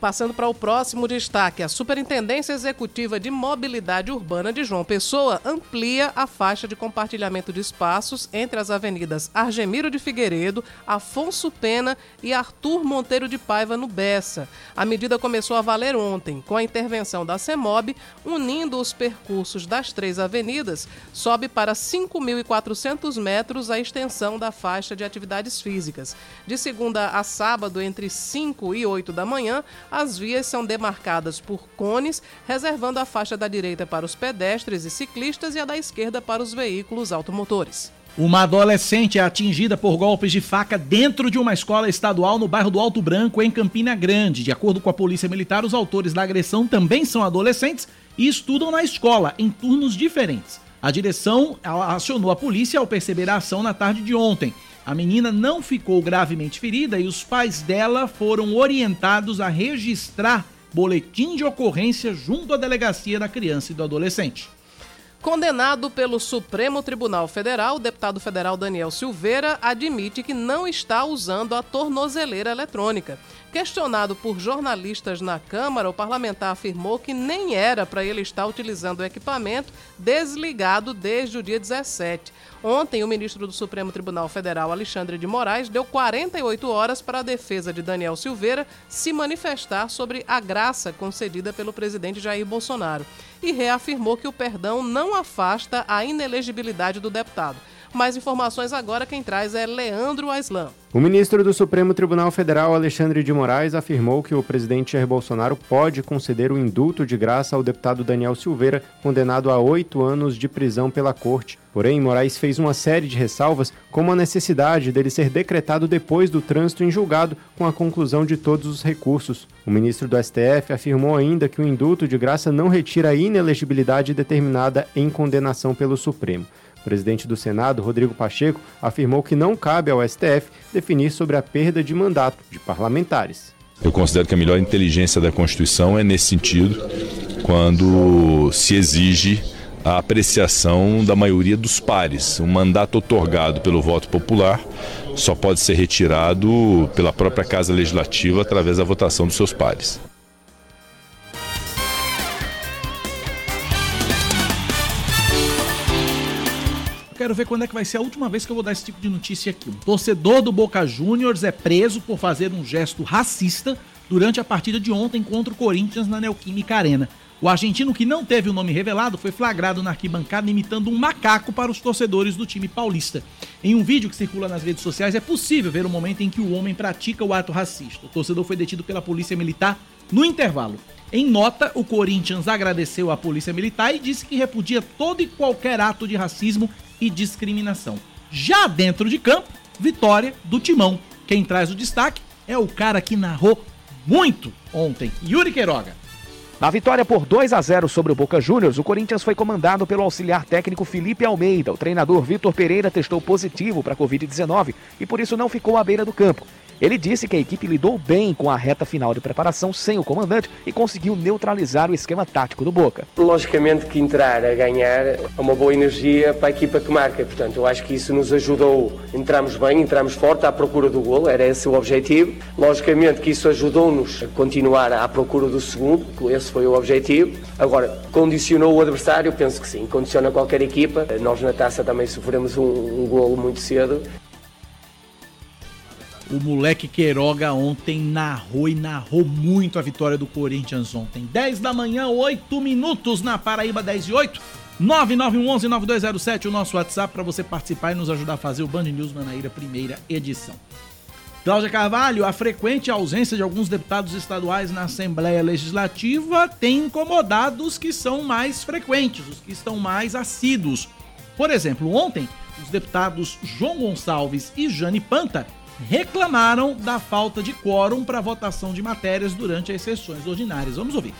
Passando para o próximo destaque, a Superintendência Executiva de Mobilidade Urbana de João Pessoa amplia a faixa de compartilhamento de espaços entre as avenidas Argemiro de Figueiredo, Afonso Pena e Arthur Monteiro de Paiva no Bessa. A medida começou a valer ontem, com a intervenção da CEMOB, unindo os percursos das três avenidas, sobe para 5.400 metros a extensão da faixa de atividades físicas. De segunda a sábado, entre 5 e 8 da manhã, as vias são demarcadas por cones, reservando a faixa da direita para os pedestres e ciclistas e a da esquerda para os veículos automotores. Uma adolescente é atingida por golpes de faca dentro de uma escola estadual no bairro do Alto Branco, em Campina Grande. De acordo com a Polícia Militar, os autores da agressão também são adolescentes e estudam na escola, em turnos diferentes. A direção acionou a polícia ao perceber a ação na tarde de ontem. A menina não ficou gravemente ferida e os pais dela foram orientados a registrar boletim de ocorrência junto à delegacia da criança e do adolescente. Condenado pelo Supremo Tribunal Federal, o deputado federal Daniel Silveira admite que não está usando a tornozeleira eletrônica. Questionado por jornalistas na Câmara, o parlamentar afirmou que nem era para ele estar utilizando o equipamento desligado desde o dia 17. Ontem, o ministro do Supremo Tribunal Federal, Alexandre de Moraes, deu 48 horas para a defesa de Daniel Silveira se manifestar sobre a graça concedida pelo presidente Jair Bolsonaro e reafirmou que o perdão não afasta a inelegibilidade do deputado. Mais informações agora quem traz é Leandro Aislan. O ministro do Supremo Tribunal Federal, Alexandre de Moraes, afirmou que o presidente Jair Bolsonaro pode conceder o indulto de graça ao deputado Daniel Silveira, condenado a oito anos de prisão pela corte. Porém, Moraes fez uma série de ressalvas, como a necessidade dele ser decretado depois do trânsito em julgado, com a conclusão de todos os recursos. O ministro do STF afirmou ainda que o indulto de graça não retira a inelegibilidade determinada em condenação pelo Supremo. Presidente do Senado, Rodrigo Pacheco, afirmou que não cabe ao STF definir sobre a perda de mandato de parlamentares. Eu considero que a melhor inteligência da Constituição é nesse sentido, quando se exige a apreciação da maioria dos pares. Um mandato otorgado pelo voto popular só pode ser retirado pela própria Casa Legislativa através da votação dos seus pares. Quero ver quando é que vai ser a última vez que eu vou dar esse tipo de notícia aqui. Um torcedor do Boca Juniors é preso por fazer um gesto racista durante a partida de ontem contra o Corinthians na Neoquímica Arena. O argentino, que não teve o nome revelado, foi flagrado na arquibancada imitando um macaco para os torcedores do time paulista. Em um vídeo que circula nas redes sociais, é possível ver o momento em que o homem pratica o ato racista. O torcedor foi detido pela polícia militar no intervalo. Em nota, o Corinthians agradeceu à polícia militar e disse que repudia todo e qualquer ato de racismo e discriminação. Já dentro de campo, vitória do Timão. Quem traz o destaque é o cara que narrou muito ontem, Yuri Queiroga. Na vitória por 2 a 0 sobre o Boca Juniors, o Corinthians foi comandado pelo auxiliar técnico Felipe Almeida. O treinador Vitor Pereira testou positivo para a Covid-19 e por isso não ficou à beira do campo. Ele disse que a equipe lidou bem com a reta final de preparação sem o comandante e conseguiu neutralizar o esquema tático do Boca. Logicamente que entrar a ganhar é uma boa energia para a equipa que marca, portanto eu acho que isso nos ajudou, entramos bem, entramos forte à procura do gol, era esse o objetivo. Logicamente que isso ajudou-nos a continuar à procura do segundo, esse foi o objetivo. Agora, condicionou o adversário? Penso que sim, condiciona qualquer equipa. Nós na taça também sofremos um, um golo muito cedo o moleque Queiroga ontem narrou e narrou muito a vitória do Corinthians ontem. 10 da manhã, 8 minutos na Paraíba, 10 e 8. 9911-9207, o nosso WhatsApp para você participar e nos ajudar a fazer o Band News Manaíra, primeira edição. Cláudia Carvalho, a frequente ausência de alguns deputados estaduais na Assembleia Legislativa tem incomodado os que são mais frequentes, os que estão mais assíduos. Por exemplo, ontem, os deputados João Gonçalves e Jane Panta reclamaram da falta de quórum para votação de matérias durante as sessões ordinárias. Vamos ouvir.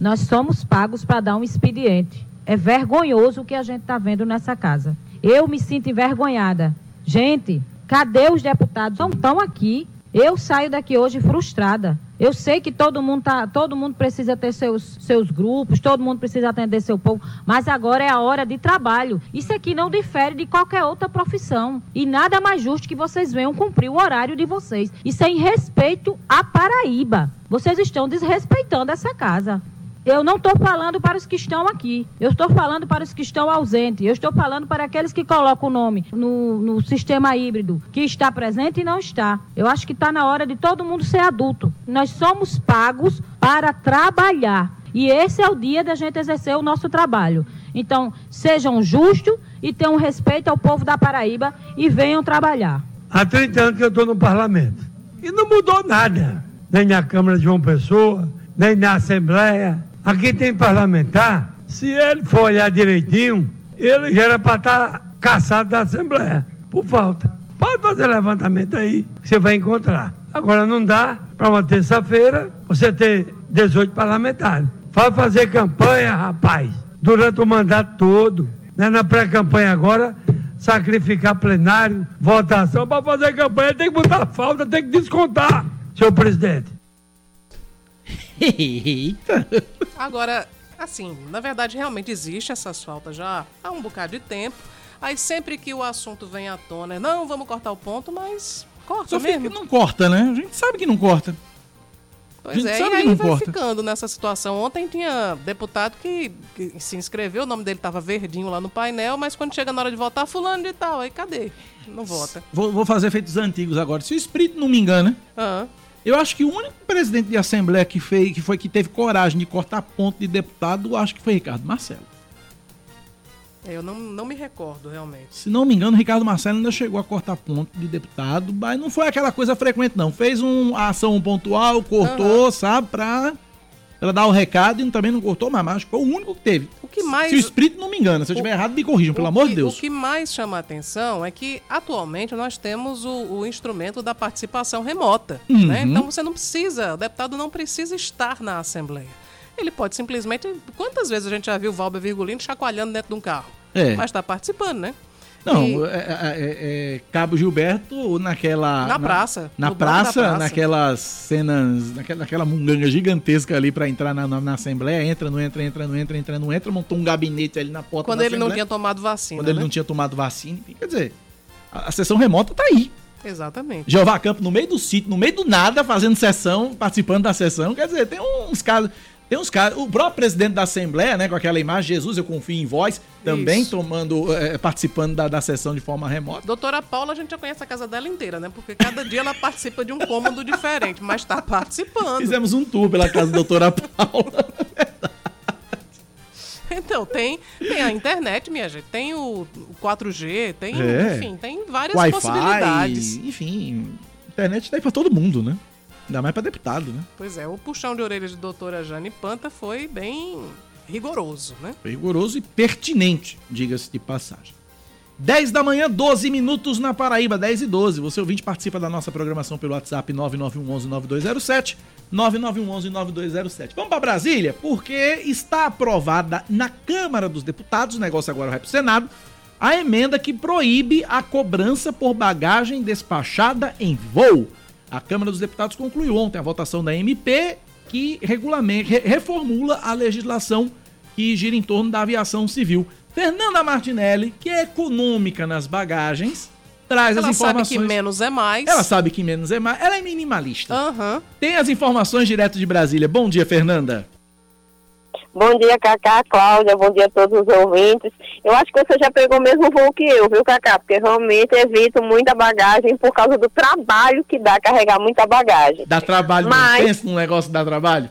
Nós somos pagos para dar um expediente. É vergonhoso o que a gente está vendo nessa casa. Eu me sinto envergonhada. Gente, cadê os deputados? Não estão aqui. Eu saio daqui hoje frustrada. Eu sei que todo mundo, tá, todo mundo precisa ter seus, seus grupos, todo mundo precisa atender seu povo, mas agora é a hora de trabalho. Isso aqui não difere de qualquer outra profissão. E nada mais justo que vocês venham cumprir o horário de vocês. Isso é em respeito à Paraíba. Vocês estão desrespeitando essa casa. Eu não estou falando para os que estão aqui. Eu estou falando para os que estão ausentes. Eu estou falando para aqueles que colocam o nome no, no sistema híbrido, que está presente e não está. Eu acho que está na hora de todo mundo ser adulto. Nós somos pagos para trabalhar. E esse é o dia da gente exercer o nosso trabalho. Então, sejam justos e tenham respeito ao povo da Paraíba e venham trabalhar. Há 30 anos que eu estou no parlamento. E não mudou nada. Nem na Câmara de João Pessoa, nem na Assembleia, Aqui tem parlamentar, se ele for olhar direitinho, ele já era para estar tá caçado da Assembleia, por falta. Pode fazer levantamento aí, você vai encontrar. Agora não dá para uma terça-feira você ter 18 parlamentares. Vai fazer campanha, rapaz, durante o mandato todo. Né? Na pré-campanha agora, sacrificar plenário, votação. Para fazer campanha tem que botar falta, tem que descontar, senhor presidente. Eita! Agora, assim, na verdade, realmente existe essas faltas já há um bocado de tempo. Aí sempre que o assunto vem à tona, não, vamos cortar o ponto, mas corta Só mesmo. que não corta, né? A gente sabe que não corta. Pois é, e aí vai corta. ficando nessa situação. Ontem tinha deputado que, que se inscreveu, o nome dele estava verdinho lá no painel, mas quando chega na hora de votar, fulano de tal, aí cadê? Não vota. Vou, vou fazer feitos antigos agora. Se o espírito não me engana, ah. Eu acho que o único presidente de Assembleia que, fez, que foi que teve coragem de cortar ponto de deputado, acho que foi Ricardo Marcelo. É, eu não, não me recordo, realmente. Se não me engano, Ricardo Marcelo ainda chegou a cortar ponto de deputado, mas não foi aquela coisa frequente, não. Fez uma ação pontual, cortou, uhum. sabe, pra ela dá o recado e também não cortou, acho que foi o único que teve. O que mais... Se o espírito não me engana, se eu estiver errado, me corrijam, pelo amor de Deus. O que mais chama a atenção é que atualmente nós temos o, o instrumento da participação remota. Uhum. Né? Então você não precisa, o deputado não precisa estar na Assembleia. Ele pode simplesmente. Quantas vezes a gente já viu o Valber Virgulino chacoalhando dentro de um carro? É. Mas está participando, né? Não, e... é, é, é, Cabo Gilberto naquela. Na praça. Na, praça, praça, naquelas cenas, naquela, naquela munganga gigantesca ali para entrar na, na, na, Assembleia, entra, não entra, entra, não entra, entra, não entra, montou um gabinete ali na porta Quando ele Assembleia, não tinha tomado vacina. Quando né? ele não tinha tomado vacina. Quer dizer, a, a sessão remota tá aí. Exatamente. Jeová Campo no meio do sítio, no meio do nada, fazendo sessão, participando da sessão. Quer dizer, tem uns casos. Tem uns caras, o próprio presidente da Assembleia, né, com aquela imagem, Jesus, eu confio em vós, também Isso. tomando, é, participando da, da sessão de forma remota. Doutora Paula, a gente já conhece a casa dela inteira, né? Porque cada dia ela participa de um cômodo diferente, mas está participando. Fizemos um tour pela casa da doutora Paula. Então, tem, tem a internet, minha gente, tem o 4G, tem, é. enfim, tem várias possibilidades. Enfim, internet está aí para todo mundo, né? Ainda mais para deputado, né? Pois é, o puxão de orelha de doutora Jane Panta foi bem rigoroso, né? Rigoroso e pertinente, diga-se de passagem. 10 da manhã, 12 minutos na Paraíba, 10 e 12. Você ouvinte participa da nossa programação pelo WhatsApp 9911-9207, 9911-9207. Vamos para Brasília, porque está aprovada na Câmara dos Deputados, o negócio agora vai para o Senado, a emenda que proíbe a cobrança por bagagem despachada em voo. A Câmara dos Deputados concluiu ontem a votação da MP que regulamente reformula a legislação que gira em torno da aviação civil. Fernanda Martinelli, que é econômica nas bagagens, traz ela as informações. Ela sabe que menos é mais. Ela sabe que menos é mais. Ela é minimalista. Uhum. Tem as informações direto de Brasília. Bom dia, Fernanda. Bom dia, Cacá, Cláudia, bom dia a todos os ouvintes. Eu acho que você já pegou o mesmo voo que eu, viu, Cacá? Porque realmente evito muita bagagem por causa do trabalho que dá carregar muita bagagem. Dá trabalho, Mas... pensa num negócio que dá trabalho?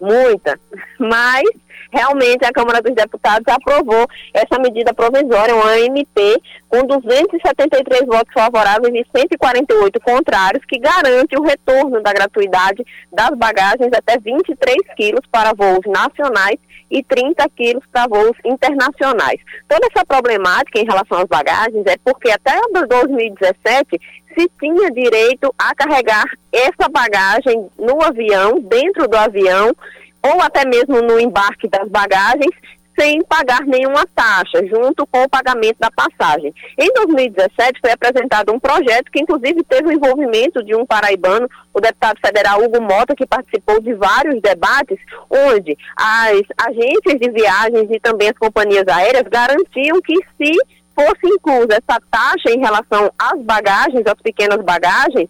Muita. Mas realmente a Câmara dos Deputados aprovou essa medida provisória, uma MP, com 273 votos favoráveis e 148 contrários, que garante o retorno da gratuidade das bagagens até 23 quilos para voos nacionais e 30 quilos para voos internacionais. Toda essa problemática em relação às bagagens é porque até 2017 se tinha direito a carregar essa bagagem no avião, dentro do avião, ou até mesmo no embarque das bagagens, sem pagar nenhuma taxa, junto com o pagamento da passagem. Em 2017 foi apresentado um projeto que inclusive teve o envolvimento de um paraibano, o deputado federal Hugo Mota, que participou de vários debates, onde as agências de viagens e também as companhias aéreas garantiam que se fosse inclusa essa taxa em relação às bagagens, às pequenas bagagens,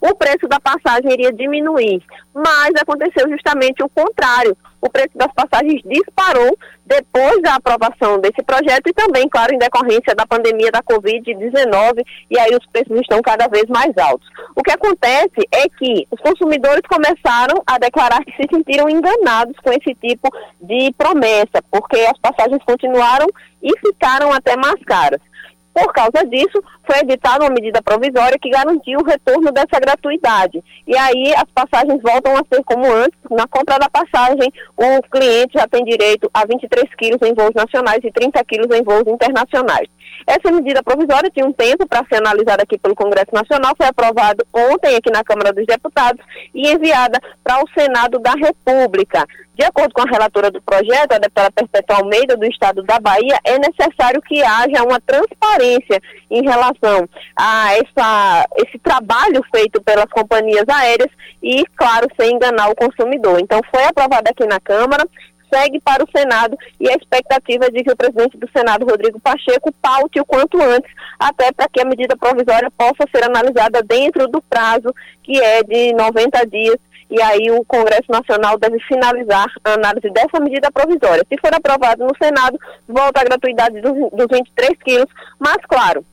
o preço da passagem iria diminuir. Mas aconteceu justamente o contrário. O preço das passagens disparou depois da aprovação desse projeto e também, claro, em decorrência da pandemia da Covid-19, e aí os preços estão cada vez mais altos. O que acontece é que os consumidores começaram a declarar que se sentiram enganados com esse tipo de promessa, porque as passagens continuaram e ficaram até mais caras. Por causa disso, foi editada uma medida provisória que garantiu o retorno dessa gratuidade. E aí as passagens voltam a ser como antes. Na compra da passagem, o cliente já tem direito a 23 quilos em voos nacionais e 30 quilos em voos internacionais. Essa medida provisória tinha um tempo para ser analisada aqui pelo Congresso Nacional, foi aprovado ontem aqui na Câmara dos Deputados e enviada para o Senado da República. De acordo com a relatora do projeto, a deputada Perpétua Almeida, do Estado da Bahia, é necessário que haja uma transparência em relação a essa, esse trabalho feito pelas companhias aéreas e, claro, sem enganar o consumidor. Então, foi aprovado aqui na Câmara, segue para o Senado e a expectativa é de que o presidente do Senado, Rodrigo Pacheco, paute o quanto antes, até para que a medida provisória possa ser analisada dentro do prazo que é de 90 dias e aí o Congresso Nacional deve finalizar a análise dessa medida provisória. Se for aprovado no Senado, volta a gratuidade dos, dos 23 quilos, mas claro,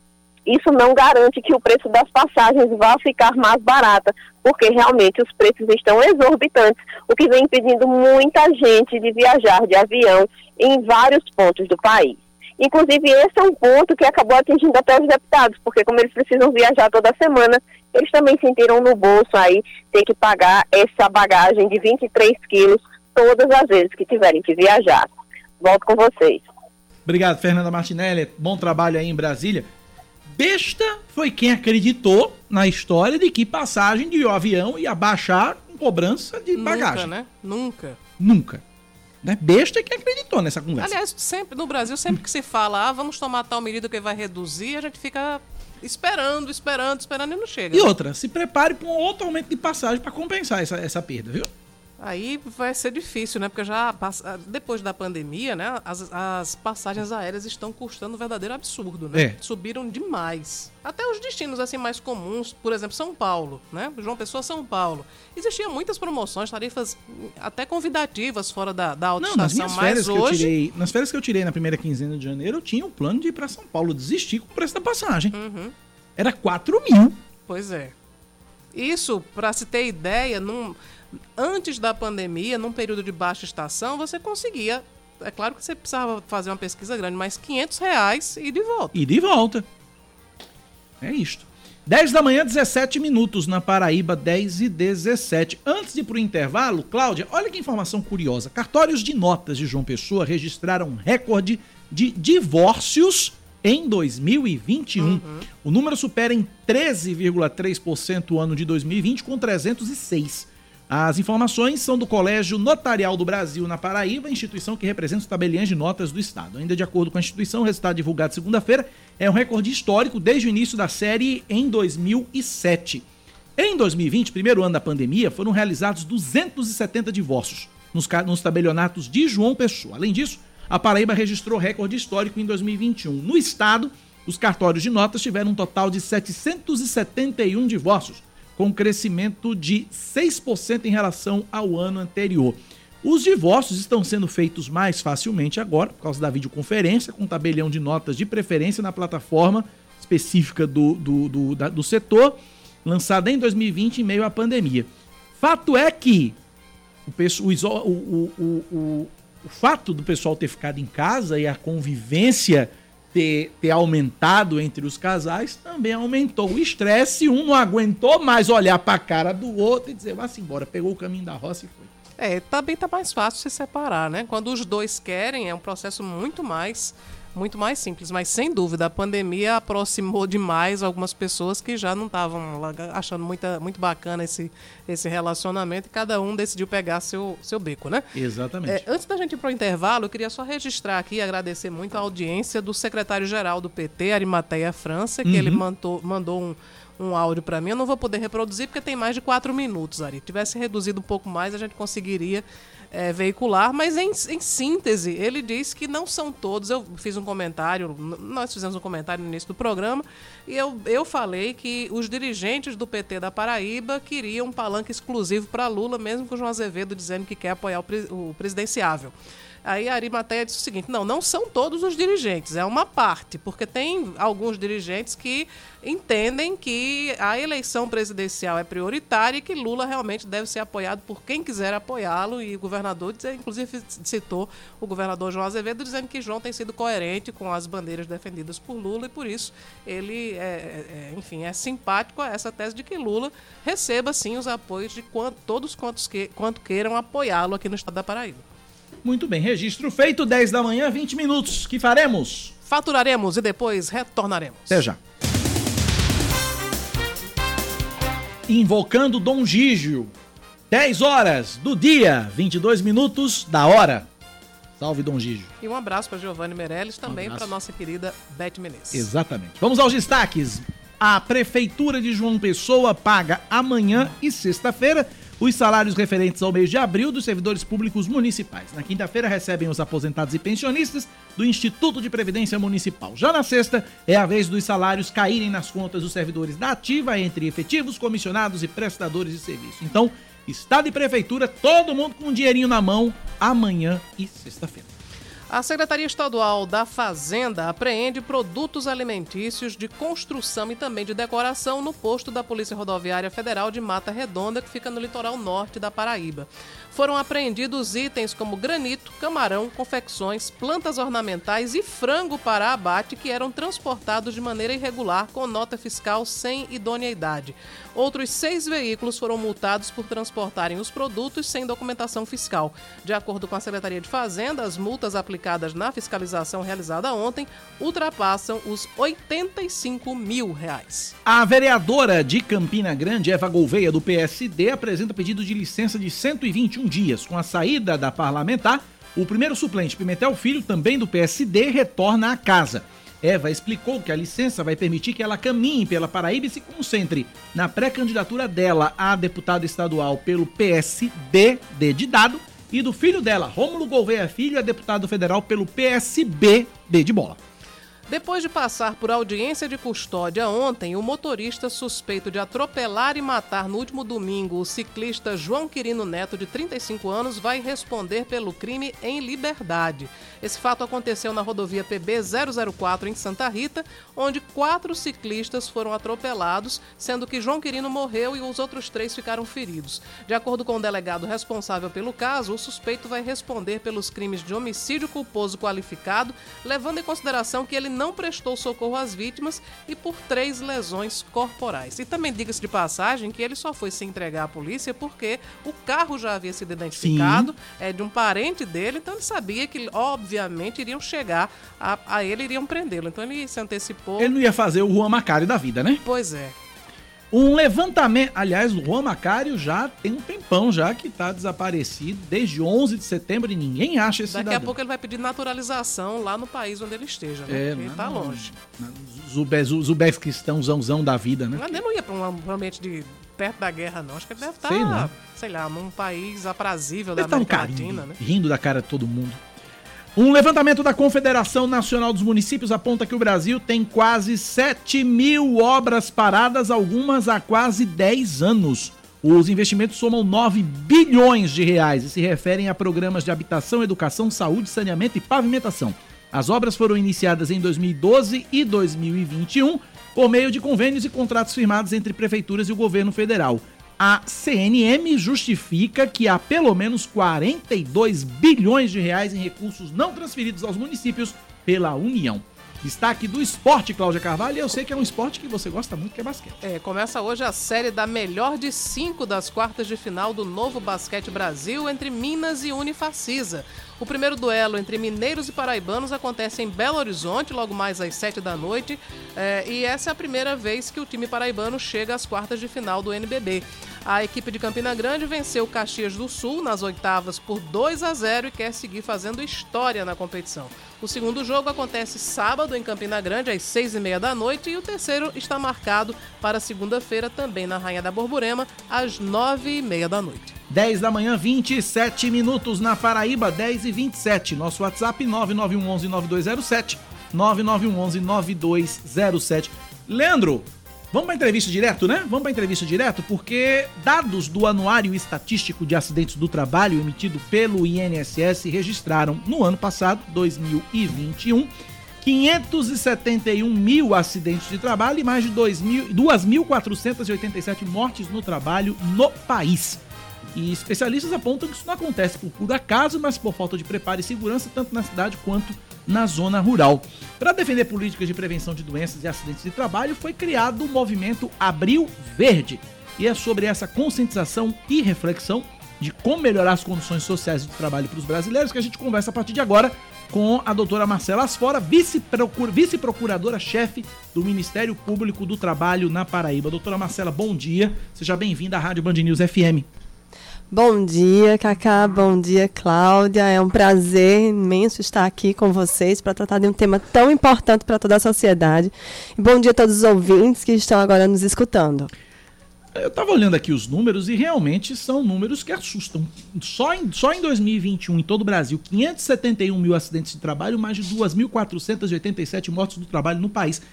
isso não garante que o preço das passagens vá ficar mais barata, porque realmente os preços estão exorbitantes, o que vem impedindo muita gente de viajar de avião em vários pontos do país. Inclusive, esse é um ponto que acabou atingindo até os deputados, porque como eles precisam viajar toda semana, eles também sentiram no bolso aí ter que pagar essa bagagem de 23 quilos todas as vezes que tiverem que viajar. Volto com vocês. Obrigado, Fernanda Martinelli. Bom trabalho aí em Brasília. Besta foi quem acreditou na história de que passagem de avião ia baixar com cobrança de Nunca, bagagem. né? Nunca. Nunca. Né? Besta é quem acreditou nessa conversa. Aliás, sempre no Brasil, sempre que se fala, ah, vamos tomar tal medida que vai reduzir, a gente fica esperando, esperando, esperando e não chega. E né? outra, se prepare para um outro aumento de passagem para compensar essa, essa perda, viu? Aí vai ser difícil, né? Porque já passa- depois da pandemia, né? As, as passagens aéreas estão custando um verdadeiro absurdo, né? É. Subiram demais. Até os destinos assim mais comuns, por exemplo, São Paulo, né? João Pessoa, São Paulo. Existiam muitas promoções, tarifas até convidativas fora da, da Não, nas minhas férias que eu tirei, nas férias que eu tirei na primeira quinzena de janeiro, eu tinha um plano de ir para São Paulo, desistir com o preço da passagem. Uhum. Era 4 mil. Pois é. Isso, para se ter ideia, num- antes da pandemia, num período de baixa estação, você conseguia. É claro que você precisava fazer uma pesquisa grande, mas 500 reais e de volta. E de volta. É isto. 10 da manhã, 17 minutos na Paraíba, 10 e 17. Antes de ir para o intervalo, Cláudia, olha que informação curiosa. Cartórios de notas de João Pessoa registraram um recorde de divórcios em 2021. O número supera em 13,3% o ano de 2020, com 306. As informações são do Colégio Notarial do Brasil na Paraíba, instituição que representa os tabeliães de notas do Estado. Ainda de acordo com a instituição, o resultado divulgado segunda-feira é um recorde histórico desde o início da série em 2007. Em 2020, primeiro ano da pandemia, foram realizados 270 divórcios nos, nos tabelionatos de João Pessoa. Além disso, a Paraíba registrou recorde histórico em 2021. No estado, os cartórios de notas tiveram um total de 771 divórcios, com crescimento de 6% em relação ao ano anterior. Os divórcios estão sendo feitos mais facilmente agora, por causa da videoconferência, com tabelião de notas de preferência na plataforma específica do, do, do, da- do setor, lançada em 2020 em meio à pandemia. Fato é que o, pesso- o, iso- o, o, o, o- o fato do pessoal ter ficado em casa e a convivência ter, ter aumentado entre os casais também aumentou o estresse. Um não aguentou mais olhar para a cara do outro e dizer, vá-se embora, pegou o caminho da roça e foi. É, também tá mais fácil se separar, né? Quando os dois querem, é um processo muito mais muito mais simples. Mas sem dúvida, a pandemia aproximou demais algumas pessoas que já não estavam achando muita, muito bacana esse, esse relacionamento e cada um decidiu pegar seu, seu beco, né? Exatamente. É, antes da gente ir para o intervalo, eu queria só registrar aqui e agradecer muito a audiência do secretário-geral do PT, Arimateia França, que Uhum. ele mandou, mandou um, um áudio para mim. Eu não vou poder reproduzir porque tem mais de quatro minutos, Ari. Se tivesse reduzido um pouco mais, a gente conseguiria é, veicular, mas em, em síntese, ele diz que não são todos. Eu fiz um comentário, nós fizemos um comentário no início do programa, e eu, eu falei que os dirigentes do PT da Paraíba queriam um palanque exclusivo para Lula, mesmo com o João Azevedo dizendo que quer apoiar o, o presidenciável. Aí a Arimateia disse o seguinte: não, não são todos os dirigentes, é uma parte, porque tem alguns dirigentes que entendem que a eleição presidencial é prioritária e que Lula realmente deve ser apoiado por quem quiser apoiá-lo. E o governador, inclusive, citou o governador João Azevedo, dizendo que João tem sido coerente com as bandeiras defendidas por Lula e por isso ele, é, é, enfim, é simpático a essa tese de que Lula receba sim os apoios de quant- todos quantos que, quanto queiram apoiá-lo aqui no estado da Paraíba. Muito bem, registro feito, 10 da manhã, 20 minutos. que faremos? Faturaremos e depois retornaremos. Até já. Invocando Dom Gígio. 10 horas do dia, 22 minutos da hora. Salve, Dom Gígio. E um abraço para Giovanni Meirelles, também abraço. para nossa querida Beth Menezes. Exatamente. Vamos aos destaques. A Prefeitura de João Pessoa paga amanhã e sexta-feira os salários referentes ao mês de abril dos servidores públicos municipais. Na quinta-feira recebem os aposentados e pensionistas do Instituto de Previdência Municipal. Já na sexta é a vez dos salários caírem nas contas dos servidores da ativa entre efetivos, comissionados e prestadores de serviço. Então, Estado e Prefeitura, todo mundo com um dinheirinho na mão amanhã e sexta-feira. A Secretaria Estadual da Fazenda apreende produtos alimentícios de construção e também de decoração no posto da Polícia Rodoviária Federal de Mata Redonda, que fica no litoral norte da Paraíba. Foram apreendidos itens como granito, camarão, confecções, plantas ornamentais e frango para abate que eram transportados de maneira irregular com nota fiscal sem idoneidade. Outros seis veículos foram multados por transportarem os produtos sem documentação fiscal. De acordo com a Secretaria de Fazenda, as multas aplicadas na fiscalização realizada ontem ultrapassam os 85 mil reais. A vereadora de Campina Grande, Eva Gouveia, do PSD, apresenta pedido de licença de 121 dias. Com a saída da parlamentar, o primeiro suplente, Pimentel Filho, também do PSD, retorna à casa. Eva explicou que a licença vai permitir que ela caminhe pela Paraíba e se concentre na pré-candidatura dela a deputado estadual pelo PSD de Dado e do filho dela, Rômulo Gouveia Filho, a deputado federal pelo PSB de Bola. Depois de passar por audiência de custódia ontem, o motorista suspeito de atropelar e matar no último domingo o ciclista João Quirino Neto, de 35 anos, vai responder pelo crime em liberdade. Esse fato aconteceu na rodovia PB 004 em Santa Rita, onde quatro ciclistas foram atropelados, sendo que João Quirino morreu e os outros três ficaram feridos. De acordo com o delegado responsável pelo caso, o suspeito vai responder pelos crimes de homicídio culposo qualificado, levando em consideração que ele não prestou socorro às vítimas e por três lesões corporais. E também diga-se de passagem que ele só foi se entregar à polícia porque o carro já havia sido identificado, é de um parente dele, então ele sabia que, obviamente, iriam chegar a, a ele, iriam prendê-lo. Então ele se antecipou. Ele não ia fazer o Juan Macário da vida, né? Pois é. Um levantamento, aliás, o Juan Macário já tem um tempão já que tá desaparecido, desde 11 de setembro e ninguém acha esse Daqui a cidadão. pouco ele vai pedir naturalização lá no país onde ele esteja, né? É, ele tá não, longe. Zube, Zu- Zubequistãozãozão da vida, né? Mas ele não ia para um ambiente de perto da guerra, não. Acho que ele deve estar, Sei lá. sei lá, num país aprazível Deve da América Caribe, Latina, né? rindo da cara de todo mundo. Um levantamento da Confederação Nacional dos Municípios aponta que o Brasil tem quase 7 mil obras paradas, algumas há quase 10 anos. Os investimentos somam 9 bilhões de reais e se referem a programas de habitação, educação, saúde, saneamento e pavimentação. As obras foram iniciadas em 2012 e 2021 por meio de convênios e contratos firmados entre prefeituras e o governo federal. A CNM justifica que há pelo menos 42 bilhões de reais em recursos não transferidos aos municípios pela União. Destaque do esporte, Cláudia Carvalho, e eu sei que é um esporte que você gosta muito, que é basquete. É, começa hoje a série da melhor de cinco das quartas de final do Novo Basquete Brasil entre Minas e Unifacisa. O primeiro duelo entre mineiros e paraibanos acontece em Belo Horizonte, logo mais às 7 da noite. É, e essa é a primeira vez que o time paraibano chega às quartas de final do NBB. A equipe de Campina Grande venceu Caxias do Sul nas oitavas por 2 a 0 e quer seguir fazendo história na competição. O segundo jogo acontece sábado em Campina Grande, às seis e meia da noite, e o terceiro está marcado para segunda-feira, também na Rainha da Borborema, às nove e meia da noite. 10 da manhã, 27 minutos na Paraíba, 10 e 27. Nosso WhatsApp 9911-9207, 9911-9207. Leandro, vamos para entrevista direto, né? Vamos para entrevista direto, porque dados do Anuário Estatístico de Acidentes do Trabalho emitido pelo INSS registraram no ano passado, 2021, 571 mil acidentes de trabalho e mais de 2.487 mortes no trabalho no país. E especialistas apontam que isso não acontece por puro acaso, mas por falta de preparo e segurança, tanto na cidade quanto na zona rural. Para defender políticas de prevenção de doenças e acidentes de trabalho, foi criado o movimento Abril Verde. E é sobre essa conscientização e reflexão de como melhorar as condições sociais de trabalho para os brasileiros que a gente conversa a partir de agora com a doutora Marcela Asfora, vice-procuradora-chefe do Ministério Público do Trabalho na Paraíba. Doutora Marcela, bom dia. Seja bem-vinda à Rádio Band News FM. Bom dia, Cacá. Bom dia, Cláudia. É um prazer imenso estar aqui com vocês para tratar de um tema tão importante para toda a sociedade. E bom dia a todos os ouvintes que estão agora nos escutando. Eu estava olhando aqui os números e realmente são números que assustam. Só em, só em 2021, em todo o Brasil, 571 mil acidentes de trabalho, mais de 2.487 mortes do trabalho no país.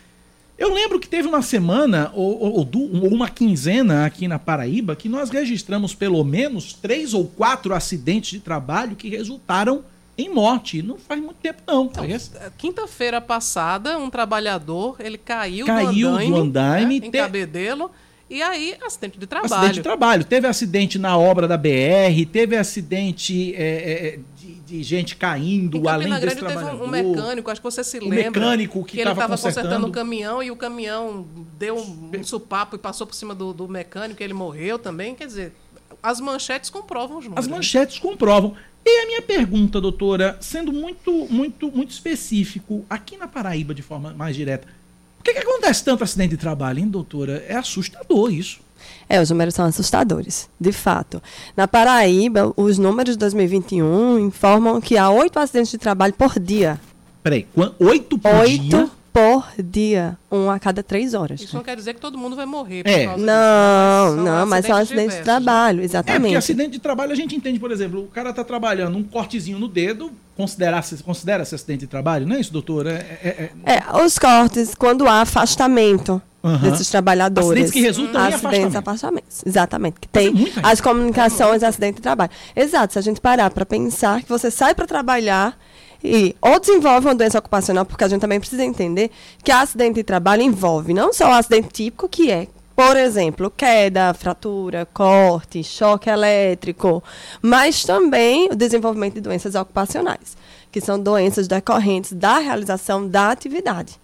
Eu lembro que teve uma semana ou, ou, ou, uma quinzena aqui na Paraíba que nós registramos pelo menos três ou quatro acidentes de trabalho que resultaram em morte. Não faz muito tempo, não. Então, Quinta-feira passada, um trabalhador ele caiu, caiu do andaime, do andaime né, em te... Cabedelo. E aí, acidente de trabalho. Acidente de trabalho. Teve acidente na obra da BR, teve acidente é, é, de, de, gente caindo, em além Grande desse teve trabalhador. um mecânico, acho que você se o lembra. mecânico que ele estava consertando. consertando o caminhão e o caminhão deu um, um supapo e passou por cima do, do mecânico e ele morreu também. Quer dizer, as manchetes comprovam os números. As manchetes comprovam. E a minha pergunta, doutora, sendo muito, muito, muito específico, aqui na Paraíba, de forma mais direta, por que, que acontece tanto acidente de trabalho, hein, doutora? É assustador isso. É, os números são assustadores, de fato. Na Paraíba, os números de 2021 informam que há oito acidentes de trabalho por dia. Peraí, oito por oito dia? por dia, um a cada três horas. Isso não quer dizer que todo mundo vai morrer. É. Não, não, mas são acidentes de trabalho, É, porque exatamente. acidente de trabalho a gente entende, por exemplo, o cara está trabalhando, um cortezinho no dedo, considera-se considera acidente de trabalho, não é isso, doutora? É, é, é... É, os cortes, quando há afastamento Aham. desses trabalhadores. Acidentes que resultam em Acidentes, afastamento. afastamentos. Exatamente. Que tem as comunicações, acidente de trabalho. Exato, se a gente parar para pensar que você sai para trabalhar e ou desenvolve uma doença ocupacional, porque a gente também precisa entender que acidente de trabalho envolve não só o acidente típico, que é, por exemplo, queda, fratura, corte, choque elétrico, mas também o desenvolvimento de doenças ocupacionais, que são doenças decorrentes da realização da atividade.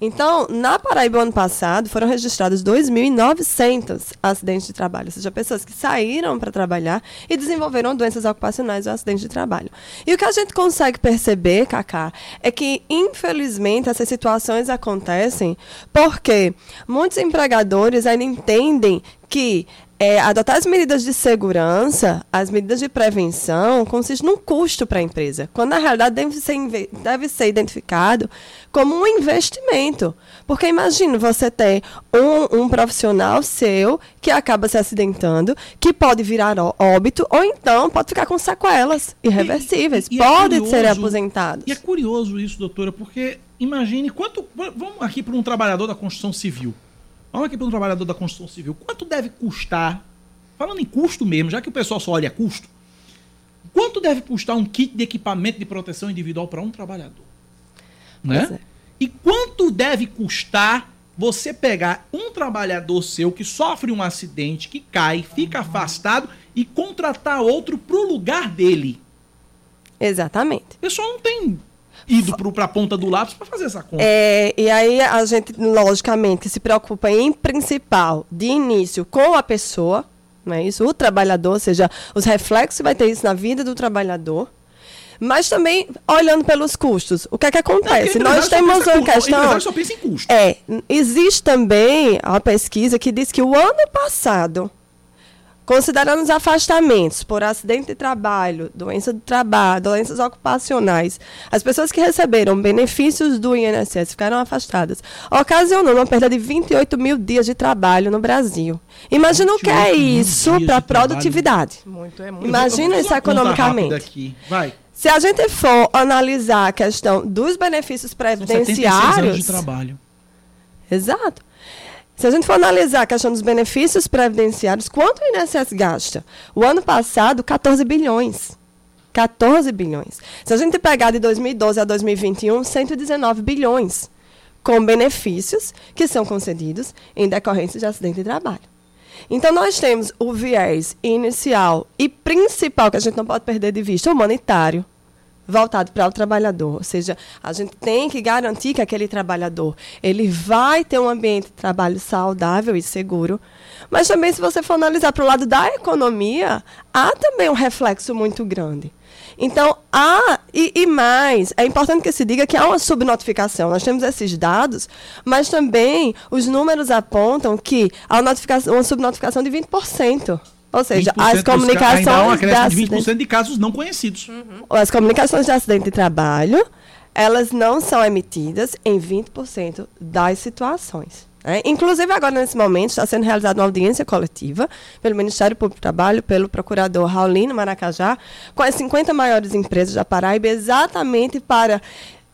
Então, na Paraíba, ano passado, foram registrados 2.900 acidentes de trabalho, ou seja, pessoas que saíram para trabalhar e desenvolveram doenças ocupacionais ou acidentes de trabalho. E o que a gente consegue perceber, Cacá, é que, infelizmente, essas situações acontecem porque muitos empregadores ainda entendem que é, adotar as medidas de segurança, as medidas de prevenção, consiste num custo para a empresa, quando na realidade deve ser, deve ser identificado como um investimento. Porque imagina você ter um, um profissional seu que acaba se acidentando, que pode virar óbito, ou então pode ficar com sequelas irreversíveis, E é pode curioso- ser aposentado. E é curioso isso, doutora, porque imagine quanto. Vamos aqui para um trabalhador da construção civil. Vamos aqui para um trabalhador da construção civil. Quanto deve custar, falando em custo mesmo, já que o pessoal só olha custo, quanto deve custar um kit de equipamento de proteção individual para um trabalhador? Né? É. E quanto deve custar você pegar um trabalhador seu que sofre um acidente, que cai, fica afastado e contratar outro para o lugar dele? Exatamente. O pessoal não tem ido para a ponta do lápis para fazer essa conta. É, e aí a gente, logicamente, se preocupa em principal, de início, com a pessoa, não é isso? O trabalhador, ou seja, os reflexos vai ter isso na vida do trabalhador. Mas também olhando pelos custos. O que é que acontece? Não, Nós temos uma questão. Só pensa em custo. É, existe também uma pesquisa que diz que o ano passado, considerando os afastamentos por acidente de trabalho, doença do trabalho, doenças ocupacionais, as pessoas que receberam benefícios do INSS ficaram afastadas, ocasionou uma perda de 28 mil dias de trabalho no Brasil. Imagina o que é isso para a produtividade. Muito, é muito. Imagina isso economicamente. Vai. Se a gente for analisar a questão dos benefícios previdenciários. anos de trabalho. Exato. Se a gente for analisar a questão dos benefícios previdenciários, quanto o INSS gasta? O ano passado, 14 bilhões. 14 bilhões. Se a gente pegar de 2012 a 2021, 119 bilhões com benefícios que são concedidos em decorrência de acidente de trabalho. Então, nós temos o viés inicial e principal, que a gente não pode perder de vista, humanitário, voltado para o trabalhador. Ou seja, a gente tem que garantir que aquele trabalhador ele vai ter um ambiente de trabalho saudável e seguro. Mas também, se você for analisar para o lado da economia, há também um reflexo muito grande. Então, há, e, e, mais, é importante que se diga que há uma subnotificação. Nós temos esses dados, mas também os números apontam que há uma, uma subnotificação de 20%. Ou seja, as comunicações. Ainda há uma de 20% acidente, de casos não conhecidos. Uhum. As comunicações de acidente de trabalho, elas não são emitidas em 20% das situações. É, inclusive, agora, nesse momento, está sendo realizada uma audiência coletiva pelo Ministério Público do Trabalho, pelo procurador Raulino Maracajá, com as 50 maiores empresas da Paraíba, exatamente para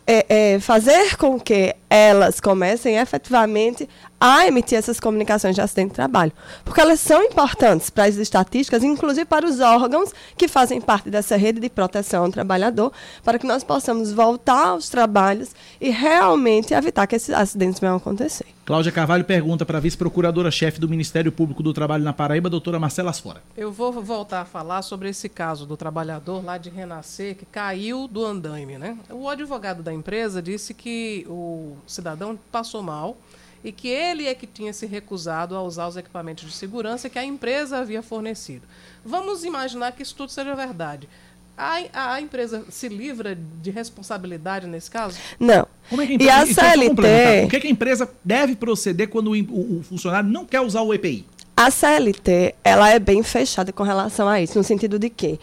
é, é, fazer com que elas comecem efetivamente a emitir essas comunicações de acidente de trabalho. Porque elas são importantes para as estatísticas, inclusive para os órgãos que fazem parte dessa rede de proteção ao trabalhador, para que nós possamos voltar aos trabalhos e realmente evitar que esses acidentes venham a acontecer. Cláudia Carvalho pergunta para a vice-procuradora-chefe do Ministério Público do Trabalho na Paraíba, doutora Marcela Asfora. Eu vou voltar a falar sobre esse caso do trabalhador lá de Renascer, que caiu do andaime. Né? O advogado da empresa disse que o cidadão passou mal e que ele é que tinha se recusado a usar os equipamentos de segurança que a empresa havia fornecido. Vamos imaginar que isso tudo seja verdade. A, a, empresa se livra de responsabilidade nesse caso? Não. Como é que a empresa, e a CLT... O que, é que a empresa deve proceder quando o, o, o funcionário não quer usar o EPI? A CLT, ela é bem fechada com relação a isso, no sentido de que